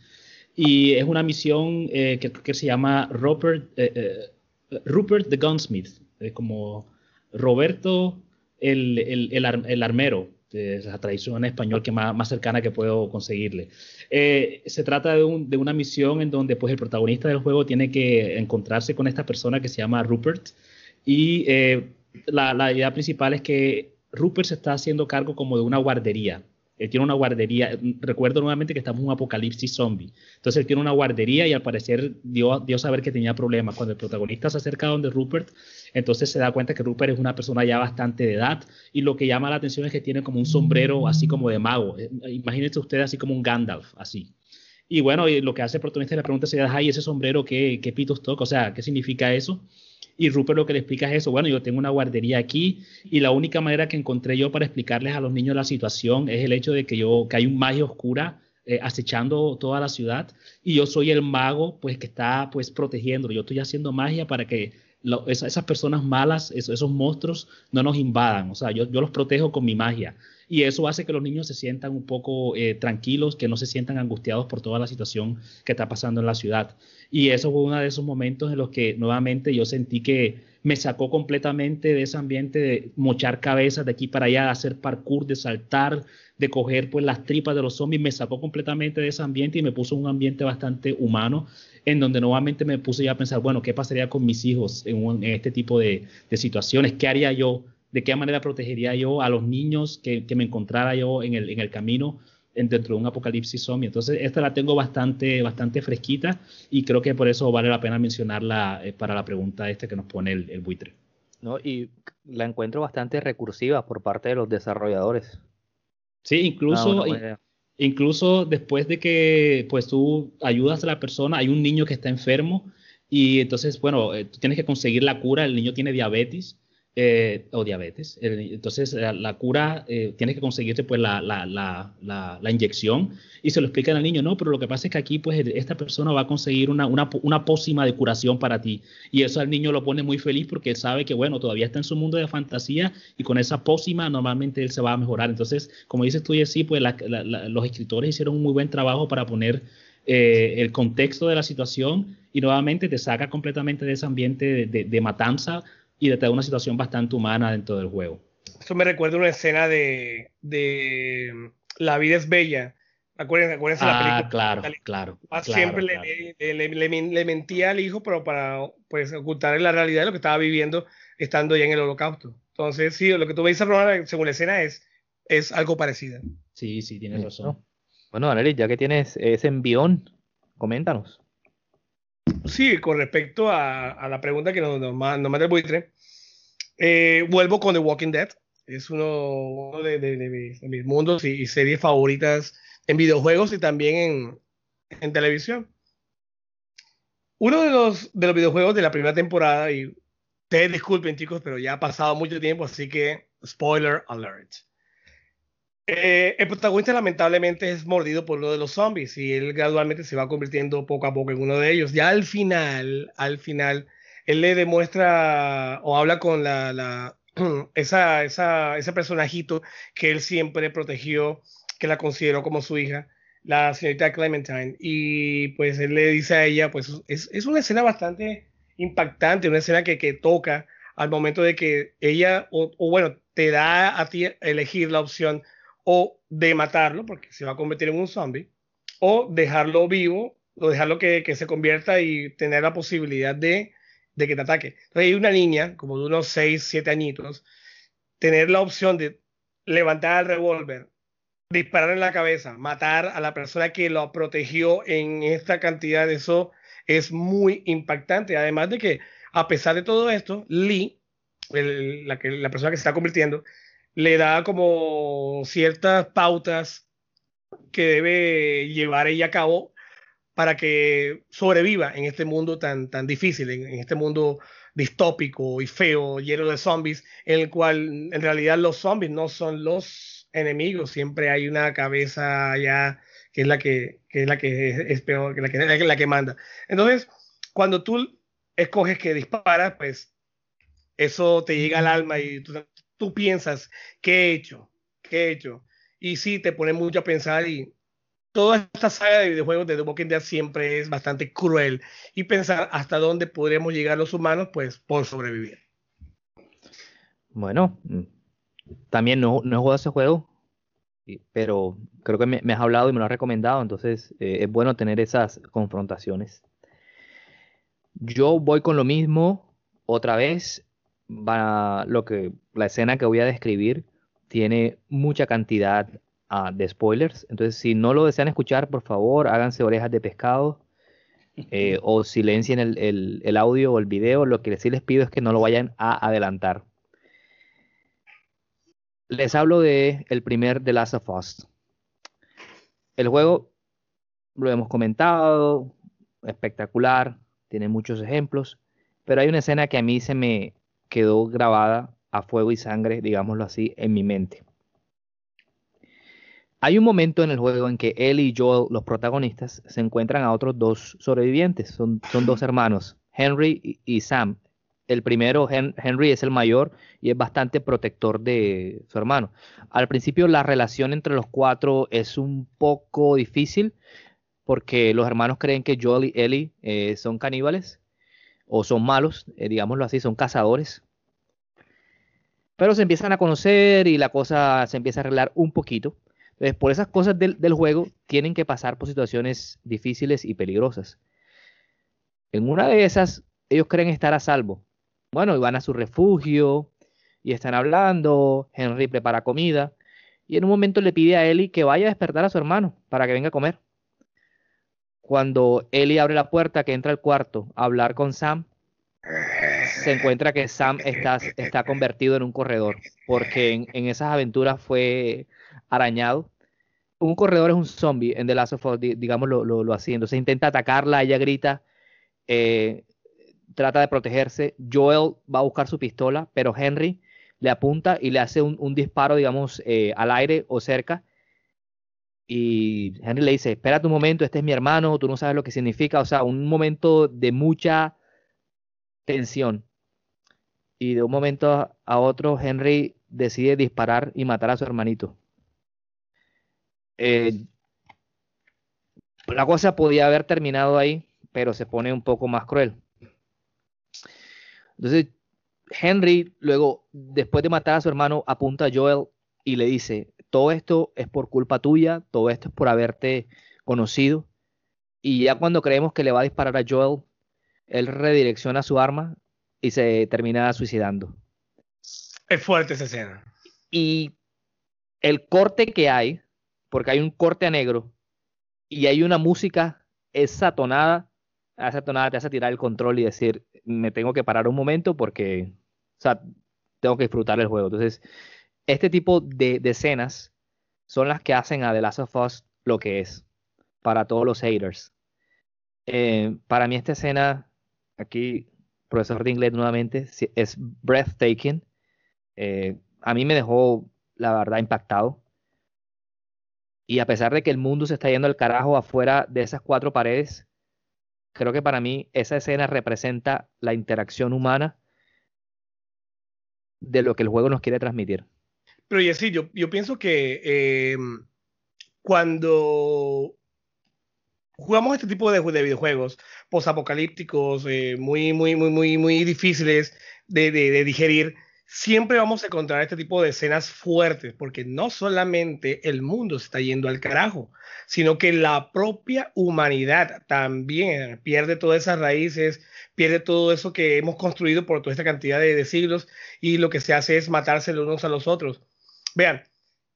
Y es una misión eh, que, que se llama Rupert, eh, eh, Rupert the Gunsmith, eh, como Roberto el, el, el, ar- el armero, de la traducción en español que más, más cercana que puedo conseguirle. Eh, se trata de, un- de una misión en donde pues, el protagonista del juego tiene que encontrarse con esta persona que se llama Rupert y eh, la, la idea principal es que Rupert se está haciendo cargo como de una guardería. Él tiene una guardería. Recuerdo nuevamente que estamos en un apocalipsis zombie. Entonces él tiene una guardería y al parecer dio, dio a saber que tenía problemas. Cuando el protagonista se acerca donde Rupert, entonces se da cuenta que Rupert es una persona ya bastante de edad y lo que llama la atención es que tiene como un sombrero así como de mago. Eh, Imagínense usted así como un Gandalf, así. Y bueno, y lo que hace el protagonista le pregunta si ay, ese sombrero, ¿qué, qué pitos toca? O sea, ¿qué significa eso? Y Rupert lo que le explica es eso, bueno, yo tengo una guardería aquí y la única manera que encontré yo para explicarles a los niños la situación es el hecho de que yo que hay un magia oscura eh, acechando toda la ciudad y yo soy el mago pues que está pues protegiéndolo. Yo estoy haciendo magia para que esas personas malas, esos, esos monstruos no nos invadan. O sea, yo, yo los protejo con mi magia. Y eso hace que los niños se sientan un poco eh, tranquilos, que no se sientan angustiados por toda la situación que está pasando en la ciudad. Y eso fue uno de esos momentos en los que nuevamente yo sentí que me sacó completamente de ese ambiente de mochar cabezas de aquí para allá, de hacer parkour, de saltar, de coger pues las tripas de los zombies, me sacó completamente de ese ambiente y me puso un ambiente bastante humano, en donde nuevamente me puse ya a pensar, bueno, ¿qué pasaría con mis hijos en, este tipo de, situaciones? ¿Qué haría yo? ¿De qué manera protegería yo a los niños que, me encontrara yo en el, en el camino? Dentro de un apocalipsis zombie. Entonces, esta la tengo bastante, bastante fresquita y creo que por eso vale la pena mencionarla eh, para la pregunta este que nos pone el, buitre. ¿No? Y la encuentro bastante recursiva por parte de los desarrolladores. Sí, incluso, ah, incluso después de que pues tú ayudas a la persona, hay un niño que está enfermo y entonces, bueno, eh, tú tienes que conseguir la cura, el niño tiene diabetes eh, o diabetes. Entonces, la, cura, eh, tiene que conseguirte pues la, la, la, inyección y se lo explican al niño, no, pero lo que pasa es que aquí pues esta persona va a conseguir una, una, una pócima de curación para ti. Y eso al niño lo pone muy feliz porque él sabe que, bueno, todavía está en su mundo de fantasía y con esa pócima normalmente él se va a mejorar. Entonces, como dices tú, sí, pues los escritores hicieron un muy buen trabajo para poner eh, el contexto de la situación y nuevamente te saca completamente de ese ambiente de matanza y de una situación bastante humana dentro del juego. Eso me recuerda una escena de, de La vida es bella. Acuérdense, acuérdense ah, la película. Claro, claro. siempre Le, le, le, mentía al hijo, pero para pues, ocultarle la realidad de lo que estaba viviendo estando ya en el holocausto. Entonces, sí, lo que tú me dices, Ronald, según la escena, es, es algo parecido. Sí, sí, tienes razón. Bueno, Daniel, ya que tienes ese envión, coméntanos. Sí, con respecto a, la pregunta que nos, manda el buitre, eh, vuelvo con The Walking Dead. Es uno, de, mis, mundos y, series favoritas en videojuegos y también en, televisión. Uno de los, de los videojuegos de la primera temporada, y ustedes disculpen chicos, pero ya ha pasado mucho tiempo, así que spoiler alert. Eh, el protagonista lamentablemente es mordido por uno de los zombies y él gradualmente se va convirtiendo poco a poco en uno de ellos. Ya al final, al final, él le demuestra o habla con la, la (clears throat) esa, esa, ese personajito que él siempre protegió, que la consideró como su hija, la señorita Clementine. Y pues él le dice a ella, pues es, es una escena bastante impactante, una escena que, que toca al momento de que ella, o, o bueno, te da a ti elegir la opción o de matarlo, porque se va a convertir en un zombie, o dejarlo vivo, o dejarlo que, se convierta y tener la posibilidad de, que te ataque. Entonces hay una niña, como de unos 6, 7 añitos, tener la opción de levantar el revólver, disparar en la cabeza, matar a la persona que lo protegió en esta cantidad de eso, es muy impactante. Además de que, a pesar de todo esto, Lee, la, que, la persona que se está convirtiendo, le da como ciertas pautas que debe llevar ella a cabo para que sobreviva en este mundo tan, tan difícil, en, este mundo distópico y feo, lleno de zombies, en el cual en realidad los zombies no son los enemigos, siempre hay una cabeza allá que es la que, es la que es, peor, que la que, la que manda. Entonces, cuando tú escoges que disparas, pues eso te llega al alma y tú tú piensas, ¿qué he hecho? ¿Qué he hecho? Y sí, te pone mucho a pensar y toda esta saga de videojuegos de The Walking Dead siempre es bastante cruel y pensar hasta dónde podríamos llegar los humanos, pues por sobrevivir. Bueno, mm, también no, no he jugado ese juego, pero creo que me, has hablado y me lo has recomendado, entonces eh, es bueno tener esas confrontaciones. Yo voy con lo mismo otra vez va, lo que, la escena que voy a describir tiene mucha cantidad ah, de spoilers. Entonces, si no lo desean escuchar, por favor, háganse orejas de pescado eh, (laughs) o silencien el, el, audio o el video. Lo que sí les pido es que no lo vayan a adelantar. Les hablo de el primer The Last of Us. El juego lo hemos comentado, espectacular, tiene muchos ejemplos, pero hay una escena que a mí se me, quedó grabada a fuego y sangre, digámoslo así, en mi mente. Hay un momento en el juego en que él y Joel, los protagonistas, se encuentran a otros dos sobrevivientes. Son, son dos (laughs) hermanos, Henry y, Sam. El primero, Henry, es el mayor y es bastante protector de su hermano. Al principio la relación entre los cuatro es un poco difícil porque los hermanos creen que Joel y Ellie eh, son caníbales o son malos, eh, digámoslo así, son cazadores. Pero se empiezan a conocer y la cosa se empieza a arreglar un poquito. Entonces, por esas cosas del, del juego, tienen que pasar por situaciones difíciles y peligrosas. En una de esas, ellos creen estar a salvo. Bueno, y van a su refugio y están hablando. Henry prepara comida y en un momento le pide a Ellie que vaya a despertar a su hermano para que venga a comer. Cuando Ellie abre la puerta, que entra al cuarto a hablar con Sam, se encuentra que Sam está, convertido en un corredor, porque en, esas aventuras fue arañado. Un corredor es un zombie en The Last of Us, di- digamos lo, lo, lo así. Entonces intenta atacarla, ella grita, eh, trata de protegerse. Joel va a buscar su pistola, pero Henry le apunta y le hace un, un disparo, digamos, eh, al aire o cerca. Y Henry le dice, espérate un momento, este es mi hermano, tú no sabes lo que significa. O sea, un momento de mucha tensión. Y de un momento a- otro, Henry decide disparar y matar a su hermanito. Eh, la cosa podía haber terminado ahí, pero se pone un poco más cruel. Entonces, Henry, luego, después de matar a su hermano, apunta a Joel y le dice, todo esto es por culpa tuya, todo esto es por haberte conocido. Y ya cuando creemos que le va a disparar a Joel, él redirecciona su arma y se termina suicidando. Es fuerte esa escena. Y el corte que hay, porque hay un corte a negro y hay una música, esa tonada, esa tonada te hace tirar el control y decir, me tengo que parar un momento porque, o sea, tengo que disfrutar el juego. Entonces, este tipo de, escenas son las que hacen a The Last of Us lo que es para todos los haters. Eh, para mí esta escena, aquí, profesor de inglés nuevamente, es breathtaking. Eh, a mí me dejó, la verdad, impactado. Y a pesar de que el mundo se está yendo al carajo afuera de esas cuatro paredes, creo que para mí esa escena representa la interacción humana de lo que el juego nos quiere transmitir. Pero y sí, yo, yo pienso que eh, cuando jugamos este tipo de, de videojuegos posapocalípticos, eh, muy, muy, muy, muy, muy difíciles de, digerir, siempre vamos a encontrar este tipo de escenas fuertes, porque no solamente el mundo se está yendo al carajo, sino que la propia humanidad también pierde todas esas raíces, pierde todo eso que hemos construido por toda esta cantidad de, de siglos y lo que se hace es matarse los unos a los otros. Vean,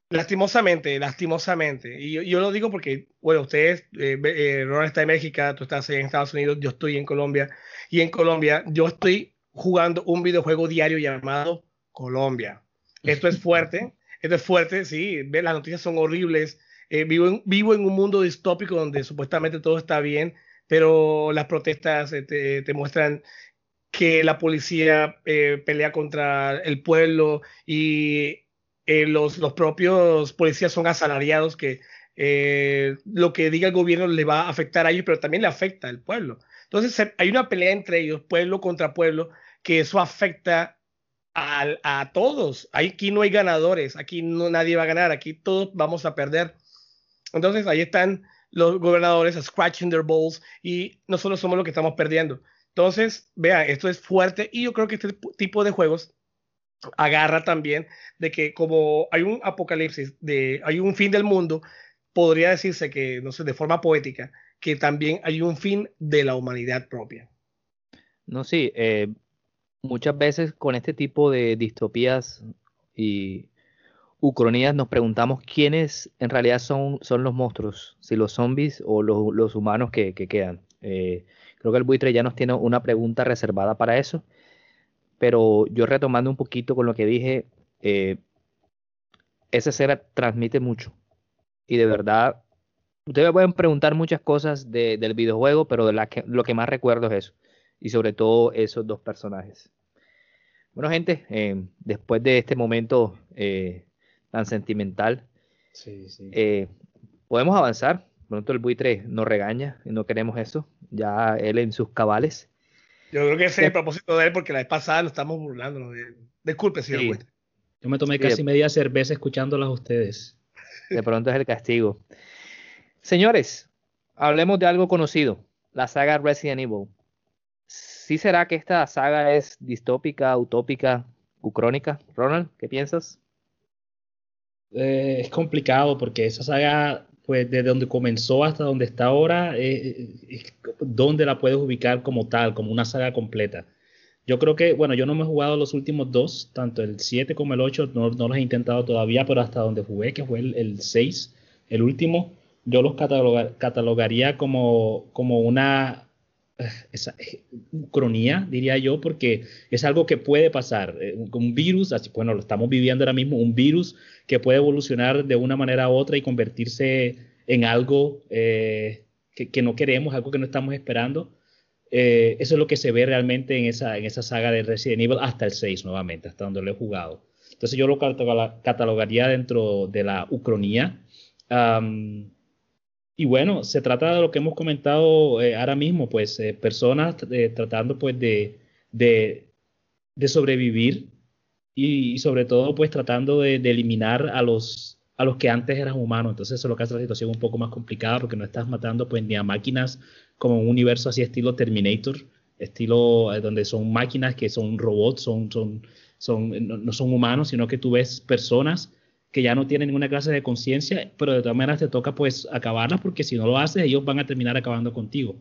lastimosamente, lastimosamente, y yo, lo digo porque, bueno, ustedes, eh, eh, Ron está en México, tú estás en Estados Unidos, yo estoy en Colombia, y en Colombia yo estoy jugando un videojuego diario llamado Colombia. Esto es fuerte, esto es fuerte, sí, las noticias son horribles, eh, vivo, en, vivo en un mundo distópico donde supuestamente todo está bien, pero las protestas eh, te, te muestran que la policía pelea contra el pueblo y eh, los, los, propios policías son asalariados que eh, lo que diga el gobierno le va a afectar a ellos, pero también le afecta al pueblo. Entonces se, hay una pelea entre ellos, pueblo contra pueblo, que eso afecta a, a todos. Aquí no hay ganadores, aquí no, nadie va a ganar, aquí todos vamos a perder. Entonces ahí están los gobernadores scratching their balls y nosotros somos los que estamos perdiendo. Entonces, vean, esto es fuerte y yo creo que este tipo de juegos agarra también de que como hay un apocalipsis, de, hay un fin del mundo, podría decirse que, no sé, de forma poética, que también hay un fin de la humanidad propia. No, sí, eh, muchas veces con este tipo de distopías y ucronías nos preguntamos quiénes en realidad son, son los monstruos, si los zombies o los, los humanos que, que quedan. Eh, creo que el buitre ya nos tiene una pregunta reservada para eso pero yo retomando un poquito con lo que dije, eh, esa escena transmite mucho. Y de verdad, ustedes me pueden preguntar muchas cosas de, del videojuego, pero de la que, lo que más recuerdo es eso. Y sobre todo esos dos personajes. Bueno, gente, eh, después de este momento eh, tan sentimental, sí, sí. podemos avanzar. Pronto el buitre nos regaña y no queremos eso. Ya él en sus cabales. Yo creo que ese es el propósito de él, porque la vez pasada nos estamos burlando. Disculpe, señor sí. Yo me tomé sí, casi media cerveza escuchándolas a ustedes. De pronto es el castigo. Señores, hablemos de algo conocido, la saga Resident Evil. ¿sí será que esta saga es distópica, utópica, ucrónica? Ronald, ¿qué piensas? Eh, es complicado porque esa saga, pues desde donde comenzó hasta donde está ahora, eh, eh, ¿dónde la puedes ubicar como tal, como una saga completa? Yo creo que, bueno, yo no me he jugado los últimos dos, tanto el 7 como el 8, no, no los he intentado todavía, pero hasta donde jugué, que fue el, el 6, el último, yo los catalogaría como, como una esa cronía, diría yo, porque es algo que puede pasar. Eh, un virus, así, bueno, lo estamos viviendo ahora mismo, un virus que puede evolucionar de una manera u otra y convertirse en algo eh, que, no queremos, algo que no estamos esperando. Eh, eso es lo que se ve realmente en esa, en esa saga de Resident Evil hasta el 6 nuevamente, hasta donde lo he jugado. Entonces yo lo catalogaría dentro de la ucronía. Y bueno, se trata de lo que hemos comentado eh, ahora mismo, pues eh, personas eh, tratando pues de, de, sobrevivir y, sobre todo pues tratando de, eliminar a los, a los que antes eran humanos. Entonces eso es lo que hace la situación un poco más complicada porque no estás matando pues ni a máquinas como un universo así estilo Terminator, estilo donde son máquinas que son robots, son, son, son, no son humanos, sino que tú ves personas que ya no tienen ninguna clase de conciencia, pero de todas maneras te toca pues acabarlas porque si no lo haces ellos van a terminar acabando contigo.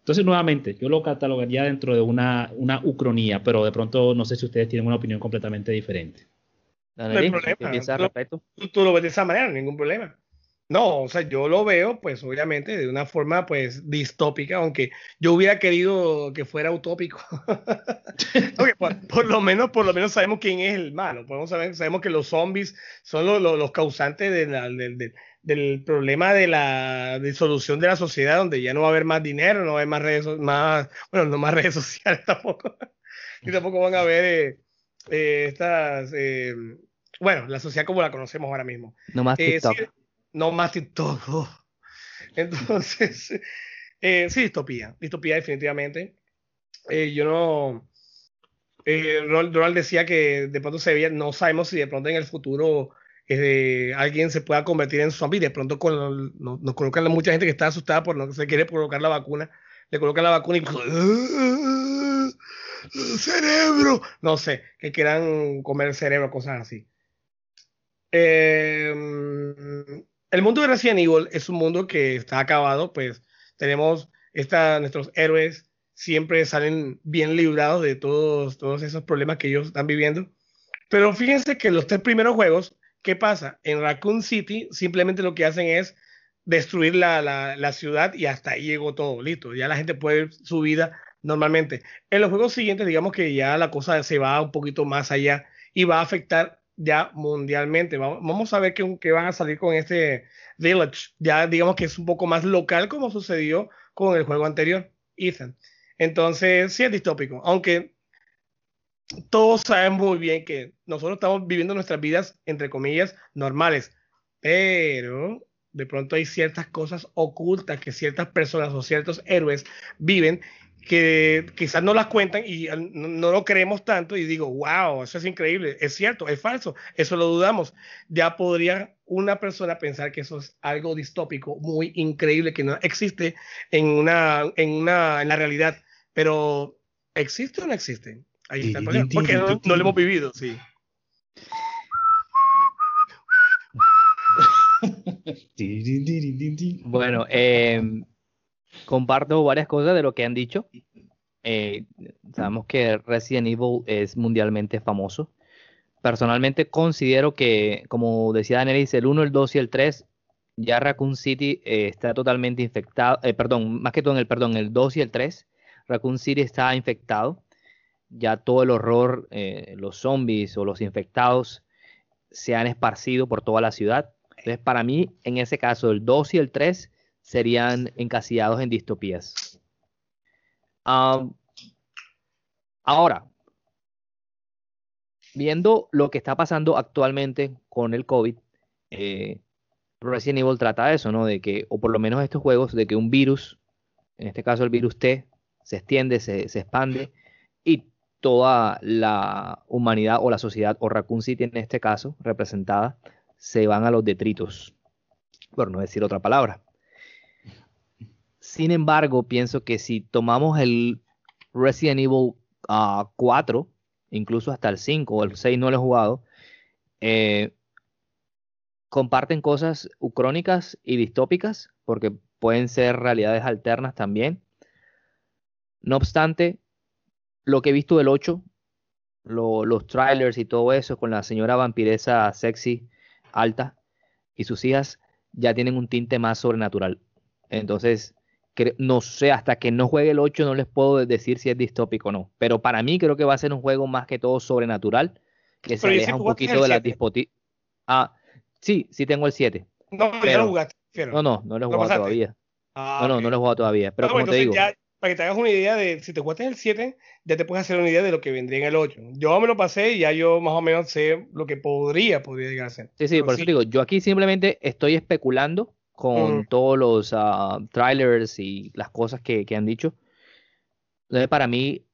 Entonces nuevamente, yo lo catalogaría dentro de una, una ucronía, pero de pronto no sé si ustedes tienen una opinión completamente diferente. No hay problema. Tú, tú, lo ves de esa manera, ningún problema. No, o sea, yo lo veo, pues obviamente, de una forma, pues, distópica, aunque yo hubiera querido que fuera utópico. (laughs) (laughs) por, lo menos, por lo menos sabemos quién es el malo. Podemos saber, sabemos que los zombies son los, causantes del problema de la disolución de la sociedad, donde ya no va a haber más dinero, no va a haber más redes, más, bueno, no más (laughs) redes sociales tampoco. y tampoco van a haber eh, eh, estas, eh, bueno, la sociedad como la conocemos ahora mismo. No más TikTok no más todo. (laughs) Entonces, eh, sí, distopía, distopía definitivamente. Eh, yo no... Eh, Ronald decía que de pronto se veía, no sabemos si de pronto en el futuro eh, alguien se pueda convertir en zombie. De pronto nos colocan mucha gente que está asustada por no se quiere colocar la vacuna. Le colocan la vacuna y cerebro, no sé, que quieran comer cerebro, cosas así. Eh, el mundo de Resident Evil es un mundo que está acabado, pues tenemos esta, nuestros héroes siempre salen bien librados de todos, esos problemas que ellos están viviendo. Pero fíjense que los tres primeros juegos, ¿qué pasa? En Raccoon City simplemente lo que hacen es destruir la ciudad y hasta ahí llegó todo, listo. Ya la gente puede ir su vida normalmente. En los juegos siguientes, digamos que ya la cosa se va un poquito más allá y va a afectar ya mundialmente. Vamos, a ver qué, van a salir con este Village. Ya digamos que es un poco más local como sucedió con el juego anterior, Ethan. Entonces, sí es distópico, aunque todos saben muy bien que nosotros estamos viviendo nuestras vidas, entre comillas, normales, pero de pronto hay ciertas cosas ocultas que ciertas personas o ciertos héroes viven que quizás no las cuentan y no, lo creemos tanto y digo, wow, eso es increíble, es cierto, es falso, eso lo dudamos. Ya podría una persona pensar que eso es algo distópico, muy increíble, que no existe en una, en una, en la realidad, pero ¿existe o no existe? Ahí está el problema, porque no, lo hemos vivido, sí. (laughs) bueno, eh, comparto varias cosas de lo que han dicho. Eh, sabemos que Resident Evil es mundialmente famoso. Personalmente considero que, como decía Danielis, el 1, el 2 y el 3, ya Raccoon City eh, está totalmente infectado. Eh, perdón, más que todo en el, perdón, el 2 y el 3, Raccoon City está infectado. Ya todo el horror, los zombies o los infectados se han esparcido por toda la ciudad. Entonces, para mí, en ese caso, el 2 y el 3 serían encasillados en distopías. ahora, viendo lo que está pasando actualmente con el COVID, eh, Resident Evil trata de eso, ¿no? De que, o por lo menos estos juegos, de que un virus, en este caso el virus T, se extiende, se, se expande y toda la humanidad o la sociedad, o Raccoon City en este caso, representada, se van a los detritos, por no decir otra palabra. Sin embargo, pienso que si tomamos el Resident Evil 4, incluso hasta el 5 o el 6 no lo he jugado, eh, comparten cosas ucrónicas y distópicas, porque pueden ser realidades alternas también. No obstante, lo que he visto del 8, los trailers y todo eso, con la señora vampiresa sexy, alta, y sus hijas, ya tienen un tinte más sobrenatural. Entonces, no sé, hasta que no juegue el 8 no les puedo decir si es distópico o no. Pero para mí creo que va a ser un juego más que todo sobrenatural, que se aleja un poquito de la dispotis. Ah, sí, sí tengo el 7. No, ya lo jugaste. No, no, no lo he jugado todavía. Ah, no, no, no lo he jugado todavía. Pero como te digo. para que te hagas una idea de si te jugaste el 7, ya te puedes hacer una idea de lo que vendría en el 8. Yo me lo pasé y ya yo más o menos sé lo que podría, podría llegar a ser. Sí, sí, por eso digo, yo aquí simplemente estoy especulando con todos los uh, trailers y las cosas que, que, han dicho. Entonces, para mí,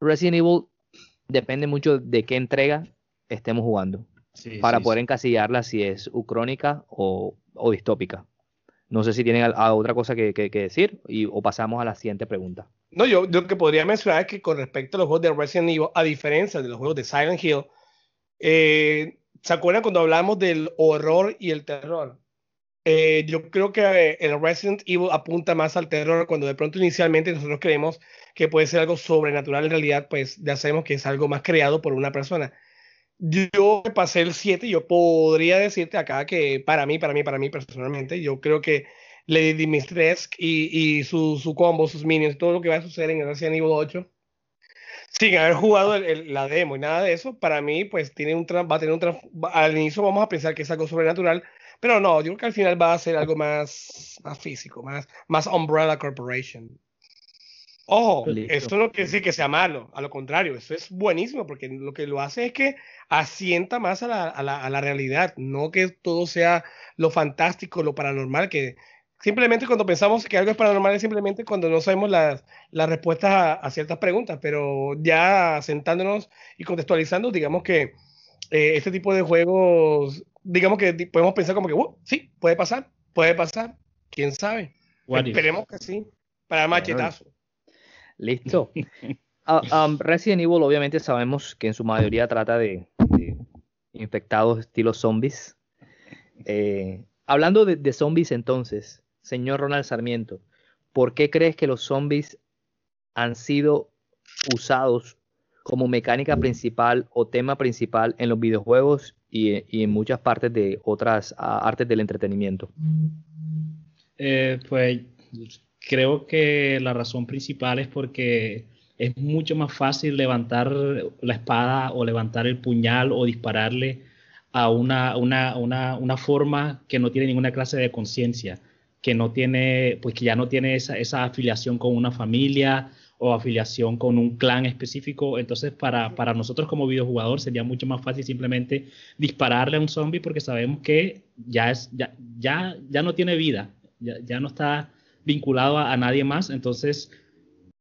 Resident Evil depende mucho de qué entrega estemos jugando. para poder encasillarla si es ucrónica o, o, distópica. No sé si tienen otra cosa que, que, decir y, o pasamos a la siguiente pregunta. No, yo lo que podría mencionar es que con respecto a los juegos de Resident Evil, a diferencia de los juegos de Silent Hill, eh, ¿se acuerdan cuando hablamos del horror y el terror? Eh, yo creo que eh, el Resident Evil apunta más al terror cuando de pronto inicialmente nosotros creemos que puede ser algo sobrenatural, en realidad pues ya sabemos que es algo más creado por una persona. Yo pasé el 7 y yo podría decirte acá que para mí, para mí, para mí personalmente, yo creo que Lady Dimitrescu y, y su, su, combo, sus minions, todo lo que va a suceder en el Resident Evil 8, sin haber jugado la demo y nada de eso, para mí pues tiene un va a tener un al inicio vamos a pensar que es algo sobrenatural, pero no, yo creo que al final va a ser algo más, más físico, más, más Umbrella Corporation. Ojo, esto no quiere decir que sea malo, a lo contrario, eso es buenísimo porque lo que lo hace es que asienta más a la, a la, a la realidad, no que todo sea lo fantástico, lo paranormal, que simplemente cuando pensamos que algo es paranormal es simplemente cuando no sabemos las, las respuestas a, a, ciertas preguntas, pero ya sentándonos y contextualizando, digamos que eh, este tipo de juegos digamos que podemos pensar como que, uh, sí, puede pasar, puede pasar, quién sabe. Esperemos que sí, para machetazo. Listo. uh, (laughs) Resident Evil, obviamente, sabemos que en su mayoría trata de, infectados estilo zombies. Eh, hablando de, de zombies, entonces, señor Ronald Sarmiento, ¿por qué crees que los zombies han sido usados como mecánica principal o tema principal en los videojuegos y, en muchas partes de otras artes del entretenimiento? Eh, pues creo que la razón principal es porque es mucho más fácil levantar la espada o levantar el puñal o dispararle a una, una, una, una forma que no tiene ninguna clase de conciencia, que no tiene, pues que ya no tiene esa, esa afiliación con una familia o afiliación con un clan específico. Entonces, para, para nosotros como videojugador sería mucho más fácil simplemente dispararle a un zombie porque sabemos que ya, es, ya, ya, ya no tiene vida, ya, ya no está vinculado a, nadie más. Entonces,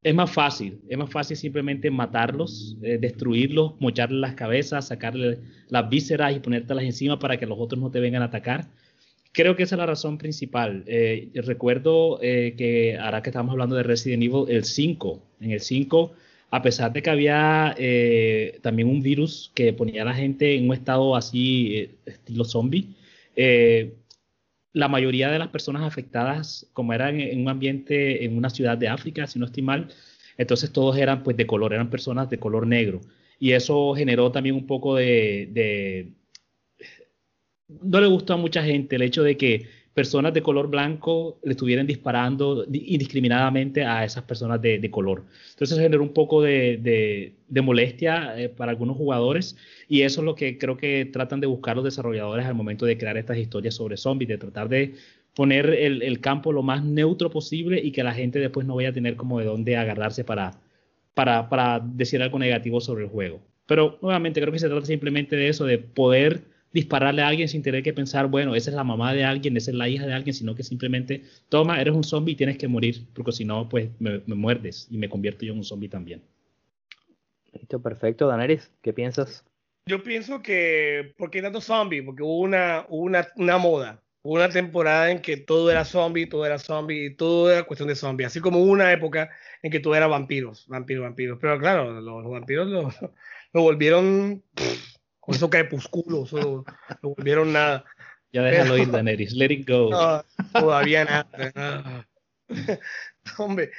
es más fácil, es más fácil simplemente matarlos, eh, destruirlos, mocharle las cabezas, sacarle las vísceras y ponértelas encima para que los otros no te vengan a atacar creo que esa es la razón principal. Eh, recuerdo eh, que ahora que estamos hablando de Resident Evil, el 5, en el 5, a pesar de que había eh, también un virus que ponía a la gente en un estado así, estilo zombie, la mayoría de las personas afectadas, como eran en un ambiente, en una ciudad de África, si no estoy mal, entonces todos eran pues de color, eran personas de color negro. Y eso generó también un poco de no le gustó a mucha gente el hecho de que personas de color blanco le estuvieran disparando indiscriminadamente a esas personas de, color. Entonces generó un poco de, molestia eh, para algunos jugadores y eso es lo que creo que tratan de buscar los desarrolladores al momento de crear estas historias sobre zombies, de tratar de poner el, campo lo más neutro posible y que la gente después no vaya a tener como de dónde agarrarse para, para, para decir algo negativo sobre el juego. Pero nuevamente creo que se trata simplemente de eso, de poder dispararle a alguien sin tener que pensar, bueno, esa es la mamá de alguien, esa es la hija de alguien, sino que simplemente, toma, eres un zombie y tienes que morir, porque si no, pues me, muerdes y me convierto yo en un zombie también. Listo, perfecto. Daneris, ¿qué piensas? Yo pienso que, ¿por qué tanto zombie? Porque hubo una, una, una moda. una temporada en que todo era zombie, todo era zombie, todo era cuestión de zombie, así como una época en que todo era vampiros, vampiros, vampiros. Pero claro, los, vampiros lo, (laughs) lo volvieron con esos crepúsculos, lo, lo volvieron nada. Ya déjalo ir, (laughs) Daenerys, let it go. todavía nada. (laughs) Hombre,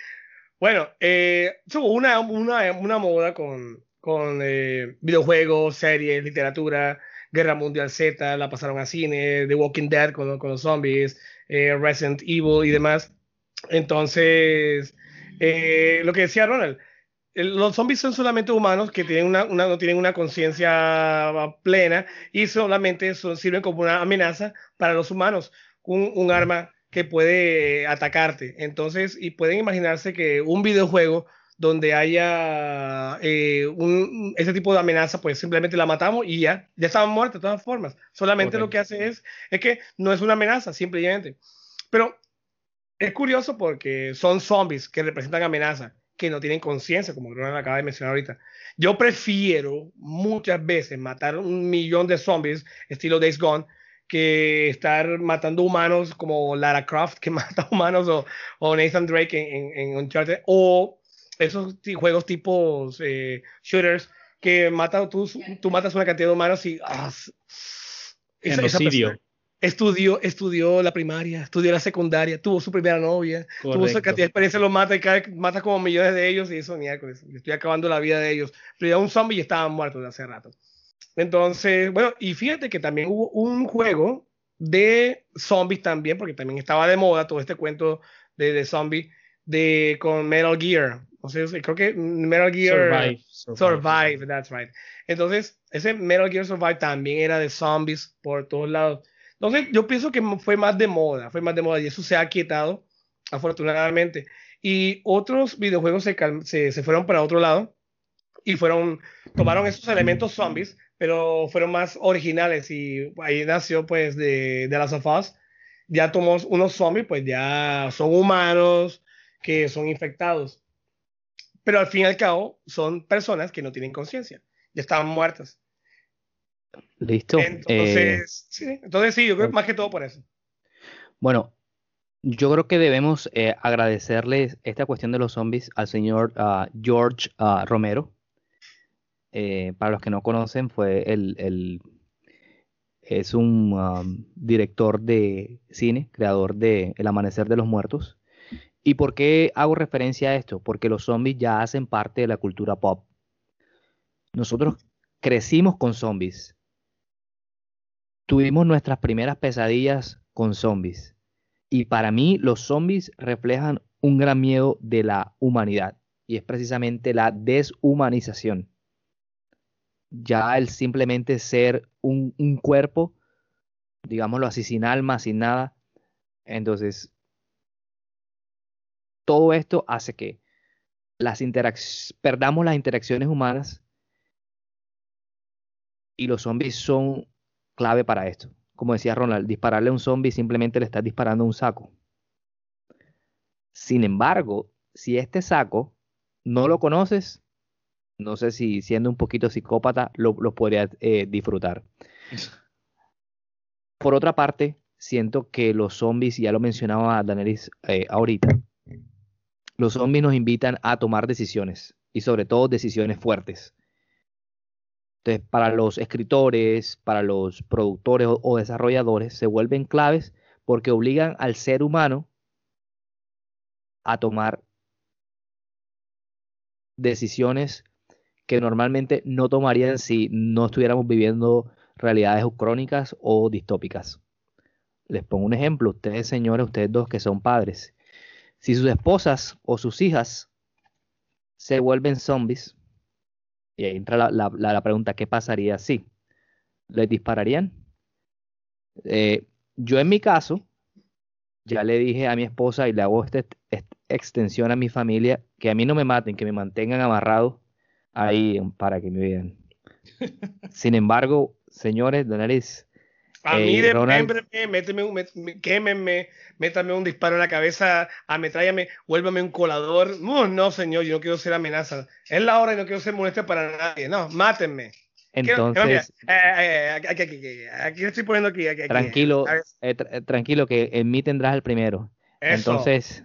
bueno, eh, una, una, una moda con, con eh, videojuegos, series, literatura, Guerra Mundial Z, la pasaron a cine, The Walking Dead con, con los zombies, eh, Resident Evil y demás. Entonces, eh, lo que decía Ronald, los zombies son solamente humanos que tienen una, una no tienen una conciencia plena y solamente sirven como una amenaza para los humanos, un, un arma que puede atacarte. Entonces, y pueden imaginarse que un videojuego donde haya eh, un, ese tipo de amenaza, pues simplemente la matamos y ya, ya estaban muertas de todas formas. Solamente lo que hace es, es que no es una amenaza, simplemente. Pero es curioso porque son zombies que representan amenaza, que no tienen conciencia, como Ronald acaba de mencionar ahorita. Yo prefiero muchas veces matar un millón de zombies, estilo Days Gone, que estar matando humanos como Lara Croft, que (laughs) mata humanos, o, o Nathan Drake en, en, en Uncharted, o esos juegos tipo eh, shooters que mata, tú, tú matas una cantidad de humanos y ah, esa, esa estudió, estudió la primaria, estudió la secundaria, tuvo su primera novia, tuvo su cantidad de experiencia, lo mata y cae, mata como millones de ellos y eso miércoles, estoy acabando la vida de ellos. Pero ya un zombie y estaban muertos de hace rato. Entonces, bueno, y fíjate que también hubo un juego de zombies también, porque también estaba de moda todo este cuento de, de zombie de, con Metal Gear. O sea, creo que Metal Gear Survive, Survive. that's right. Entonces, ese Metal Gear Survive también era de zombies por todos lados. Entonces, yo pienso que fue más de moda, fue más de moda y eso se ha quietado, afortunadamente. Y otros videojuegos se, se, se fueron para otro lado y fueron, tomaron esos elementos zombies, pero fueron más originales y ahí nació pues de, de las sofás. Ya tomó unos zombies, pues ya son humanos que son infectados pero al fin y al cabo son personas que no tienen conciencia, ya estaban muertas. Listo. Entonces, eh, sí, entonces sí, yo creo más que todo por eso. Bueno, yo creo que debemos eh, agradecerle esta cuestión de los zombies al señor uh, George uh, Romero. Eh, para los que no conocen, fue el, el es un um, director de cine, creador de El Amanecer de los Muertos. ¿Y por qué hago referencia a esto? Porque los zombies ya hacen parte de la cultura pop. Nosotros crecimos con zombies. Tuvimos nuestras primeras pesadillas con zombies. Y para mí los zombies reflejan un gran miedo de la humanidad. Y es precisamente la deshumanización. Ya el simplemente ser un, un cuerpo, digámoslo así, sin alma, sin nada. Entonces, todo esto hace que las perdamos las interacciones humanas y los zombies son clave para esto. Como decía Ronald, dispararle a un zombie simplemente le estás disparando un saco. Sin embargo, si este saco no lo conoces, no sé si siendo un poquito psicópata lo, lo podrías eh, disfrutar. (laughs) Por otra parte, siento que los zombies, ya lo mencionaba Danelis eh, ahorita, los zombies nos invitan a tomar decisiones y sobre todo decisiones fuertes. Entonces, para los escritores, para los productores o, desarrolladores, se vuelven claves porque obligan al ser humano a tomar decisiones que normalmente no tomarían si no estuviéramos viviendo realidades crónicas o distópicas. Les pongo un ejemplo, ustedes señores, ustedes dos que son padres, si sus esposas o sus hijas se vuelven zombies, y ahí entra la, pregunta, ¿qué pasaría si? ¿Les dispararían? Eh, yo en mi caso, ya le dije a mi esposa y le hago esta extensión a mi familia, que a mí no me maten, que me mantengan amarrado ahí para que me vean. (laughs) Sin embargo, señores, Daenerys, a mí de méteme un, quémeme, métame un disparo en la cabeza, ametrállame, vuélvame un colador. No, no, señor, yo no quiero ser amenaza. Es la hora y no quiero ser molestia para nadie. No, mátenme. Entonces, eh, eh, aquí, aquí, aquí, estoy poniendo aquí. aquí tranquilo, eh, tranquilo, que en mí tendrás el primero. Entonces,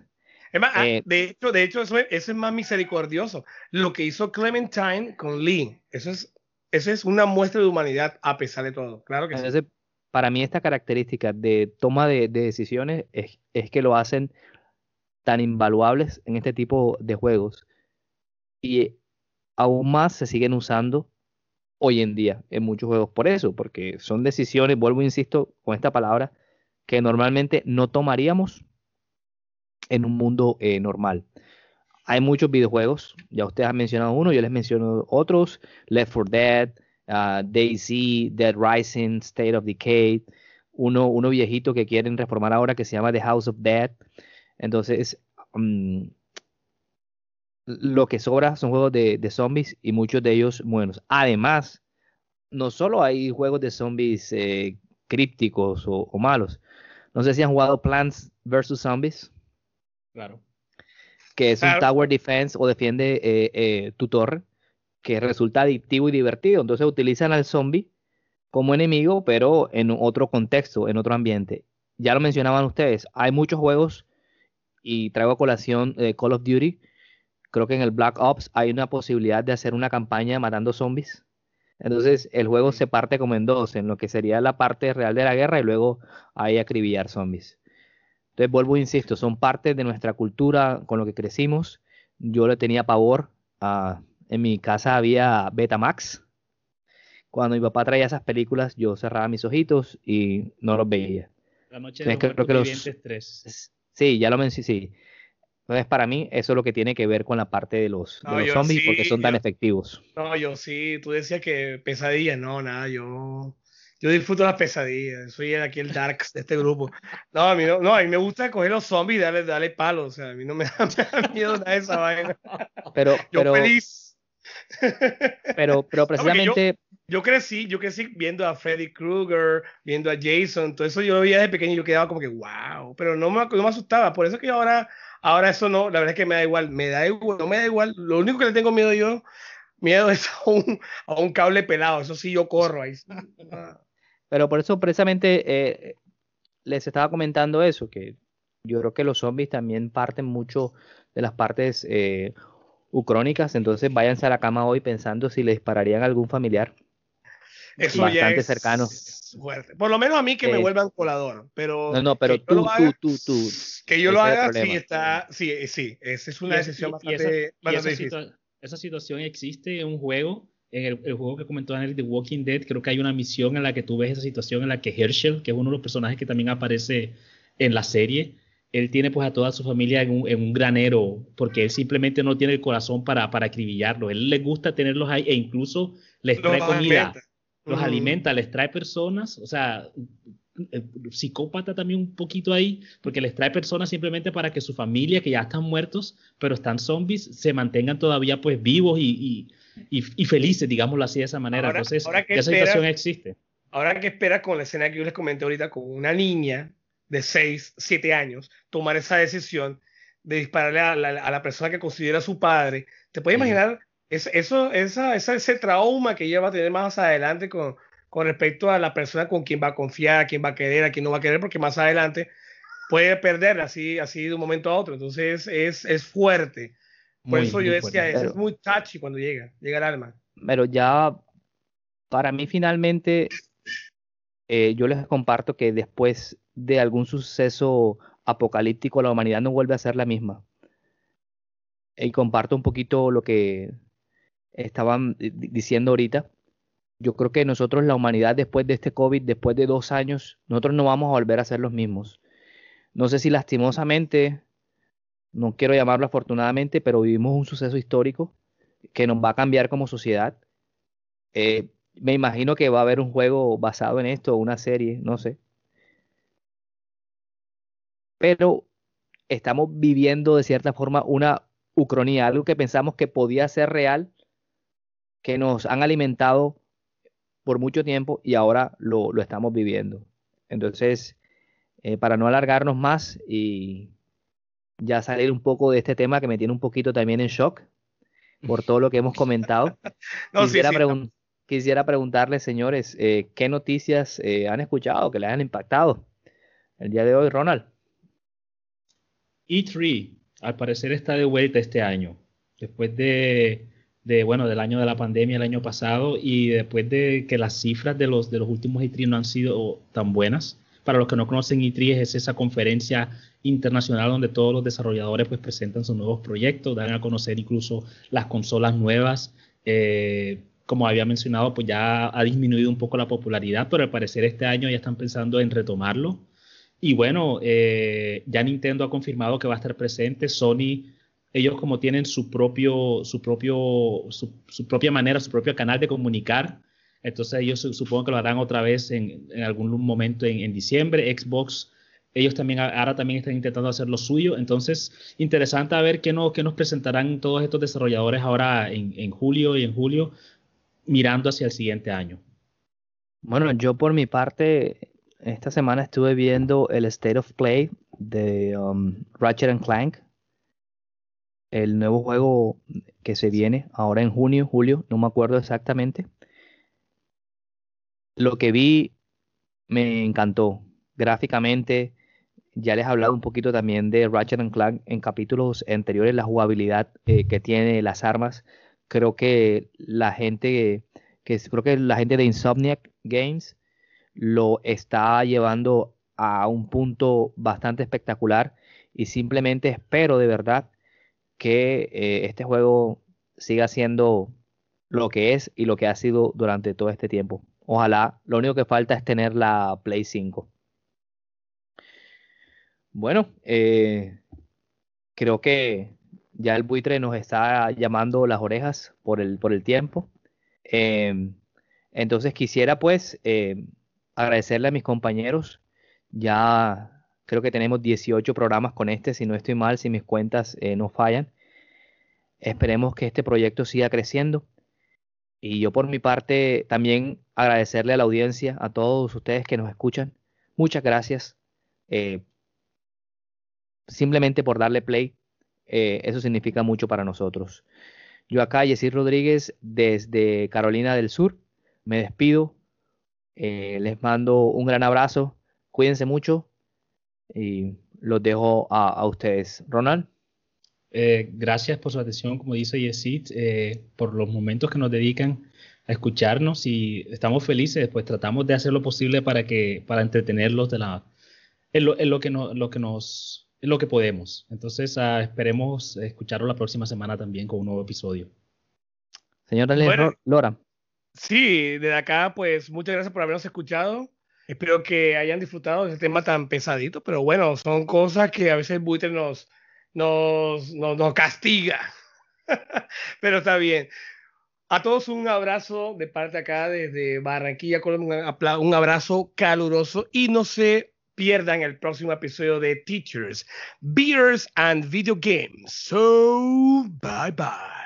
ah, de hecho, de hecho eso, es más misericordioso. Lo que hizo Clementine con Lee, eso es, eso es una muestra de humanidad a pesar de todo. Claro que sí. Para mí esta característica de toma de, decisiones es, que lo hacen tan invaluables en este tipo de juegos. Y aún más se siguen usando hoy en día en muchos juegos por eso, porque son decisiones, vuelvo, insisto, con esta palabra, que normalmente no tomaríamos en un mundo eh, normal. Hay muchos videojuegos, ya ustedes han mencionado uno, yo les menciono otros, Left 4 Dead, uh, DayZ, Dead Rising, State of Decay, uno, uno viejito que quieren reformar ahora que se llama The House of Dead. Entonces, mm, lo que sobra son juegos de, zombies y muchos de ellos buenos. Además, no solo hay juegos de zombies eh, crípticos o, malos. No sé si han jugado Plants vs. Zombies. Claro. Que es un tower defense o defiende eh, eh, tu torre, que resulta adictivo y divertido. Entonces utilizan al zombie como enemigo, pero en otro contexto, en otro ambiente. Ya lo mencionaban ustedes, hay muchos juegos y traigo a colación Call of Duty creo que en el Black Ops hay una posibilidad de hacer una campaña matando zombies. Entonces el juego se parte como en dos, en lo que sería la parte real de la guerra y luego hay acribillar zombies. Entonces vuelvo, e insisto, son parte de nuestra cultura con lo que crecimos. Yo le tenía pavor. A, en mi casa había Betamax. Cuando mi papá traía esas películas, yo cerraba mis ojitos y no los veía. La noche de los, que los, 3. Sí, ya lo mencioné, sí. Entonces, para mí, eso es lo que tiene que ver con la parte de los, zombies, porque son tan efectivos. No, yo sí, tú decías que pesadillas, no, nada, yo, yo disfruto las pesadillas, soy aquí el Darks de este grupo. No, a mí no, no, a mí me gusta coger los zombies y darle, darle palos, o sea, a mí no me (laughs) da, miedo nada de esa vaina. Pero, yo feliz. (laughs) Pero, pero precisamente... yo, crecí, yo crecí viendo a Freddy Krueger, viendo a Jason, todo eso yo lo veía de pequeño y yo quedaba como que, wow, pero no me, no me asustaba, por eso que ahora Ahora eso no, la verdad es que me da igual, me da igual, no me da igual. Lo único que le tengo miedo yo, miedo (laughs) es a un, a un cable pelado, eso sí yo corro ahí. (laughs) Pero por eso precisamente eh, les estaba comentando eso, que yo creo que los zombies también parten mucho de las partes eh, ucrónicas, entonces váyanse a la cama hoy pensando si le dispararían a algún familiar. Eso bastante cercano. Por lo menos a mí que me vuelvan colador, pero no, no, pero tú, tú, tú, que yo lo haga, sí está, sí, sí, esa es una decisión bastante, esa, situación existe en un juego, en el, juego que comentó Daniel, The Walking Dead, creo que hay una misión en la que tú ves esa situación en la que Herschel, que es uno de los personajes que también aparece en la serie, él tiene pues a toda su familia en un, granero, porque él simplemente no tiene el corazón para, para acribillarlo. Él le gusta tenerlos ahí e incluso les trae comida los alimenta, les trae personas, o sea, psicópata también un poquito ahí, porque les trae personas simplemente para que su familia, que ya están muertos, pero están zombies, se mantengan todavía pues vivos y, felices, digámoslo así de esa manera. Entonces, esa situación existe. Ahora que espera con la escena que yo les comenté ahorita, con una niña de 6, 7 años, tomar esa decisión de dispararle a la, persona que considera su padre, ¿te puedes imaginar es, eso, esa, ese trauma que ella va a tener más adelante con, con respecto a la persona con quien va a confiar, a quien va a querer, a quien no va a querer, porque más adelante puede perder así, así de un momento a otro. Entonces es, es fuerte. Por eso yo decía, es muy touchy cuando llega, llega el alma. Pero ya, para mí finalmente, eh, yo les comparto que después de algún suceso apocalíptico, la humanidad no vuelve a ser la misma. Y comparto un poquito lo que estaban diciendo ahorita, yo creo que nosotros, la humanidad, después de este COVID, después de dos años, nosotros no vamos a volver a ser los mismos. No sé si lastimosamente, no quiero llamarlo afortunadamente, pero vivimos un suceso histórico que nos va a cambiar como sociedad. Eh, me imagino que va a haber un juego basado en esto, una serie, no sé. Pero estamos viviendo de cierta forma una ucronía, algo que pensamos que podía ser real que nos han alimentado por mucho tiempo y ahora lo, estamos viviendo. Entonces, eh, para no alargarnos más y ya salir un poco de este tema que me tiene un poquito también en shock por todo lo que hemos comentado, (laughs) quisiera, quisiera preguntarles, señores, eh, ¿qué noticias eh, han escuchado que les han impactado el día de hoy, Ronald? E3, al parecer está de vuelta este año, después de, bueno, del año de la pandemia el año pasado y después de que las cifras de los, de los últimos E3 no han sido tan buenas. Para los que no conocen E3 es esa conferencia internacional donde todos los desarrolladores pues presentan sus nuevos proyectos, dan a conocer incluso las consolas nuevas. Eh, como había mencionado, pues ya ha disminuido un poco la popularidad, pero al parecer este año ya están pensando en retomarlo. Y bueno, eh, ya Nintendo ha confirmado que va a estar presente. Sony, ellos como tienen su propio, su propio, su, su propia manera, su propio canal de comunicar, entonces ellos supongo que lo harán otra vez en, en algún momento en, en, diciembre. Xbox, ellos también ahora también están intentando hacer lo suyo. Entonces, interesante a ver qué, no, qué nos presentarán todos estos desarrolladores ahora en, en julio y en julio, mirando hacia el siguiente año. Bueno, yo por mi parte, esta semana estuve viendo el State of Play de um, Ratchet and Clank, el nuevo juego que se viene ahora en junio, julio, no me acuerdo exactamente. Lo que vi me encantó gráficamente. Ya les he hablado un poquito también de Ratchet and Clank en capítulos anteriores, la jugabilidad eh, que tiene las armas. Creo que la gente que creo que la gente de Insomniac Games lo está llevando a un punto bastante espectacular y simplemente espero de verdad que eh, este juego siga siendo lo que es y lo que ha sido durante todo este tiempo. Ojalá, lo único que falta es tener la Play 5. Bueno, eh, creo que ya el buitre nos está llamando las orejas por el, por el tiempo. Eh, entonces quisiera pues eh, agradecerle a mis compañeros. Ya creo que tenemos 18 programas con este, si no estoy mal, si mis cuentas eh, no fallan. Esperemos que este proyecto siga creciendo. Y yo por mi parte también agradecerle a la audiencia, a todos ustedes que nos escuchan. Muchas gracias. Eh, simplemente por darle play, eh, eso significa mucho para nosotros. Yo acá, Yesir Rodríguez, desde Carolina del Sur, me despido. Eh, les mando un gran abrazo. Cuídense mucho y los dejo a, ustedes. Ronald. Eh, gracias por su atención, como dice Yesid, eh, por los momentos que nos dedican a escucharnos y estamos felices, pues tratamos de hacer lo posible para que para entretenerlos de la en lo, que no, lo que nos lo que podemos. Entonces, uh, esperemos escucharlo la próxima semana también con un nuevo episodio. Señor bueno, Lora. Sí, desde acá, pues muchas gracias por habernos escuchado. Espero que hayan disfrutado de este tema tan pesadito, pero bueno, son cosas que a veces buitre nos, nos, nos, nos castiga. (laughs) pero está bien. A todos un abrazo de parte acá desde Barranquilla, Colombia, un abrazo caluroso y no se pierdan el próximo episodio de Teachers, Beers and Video Games. So, bye bye.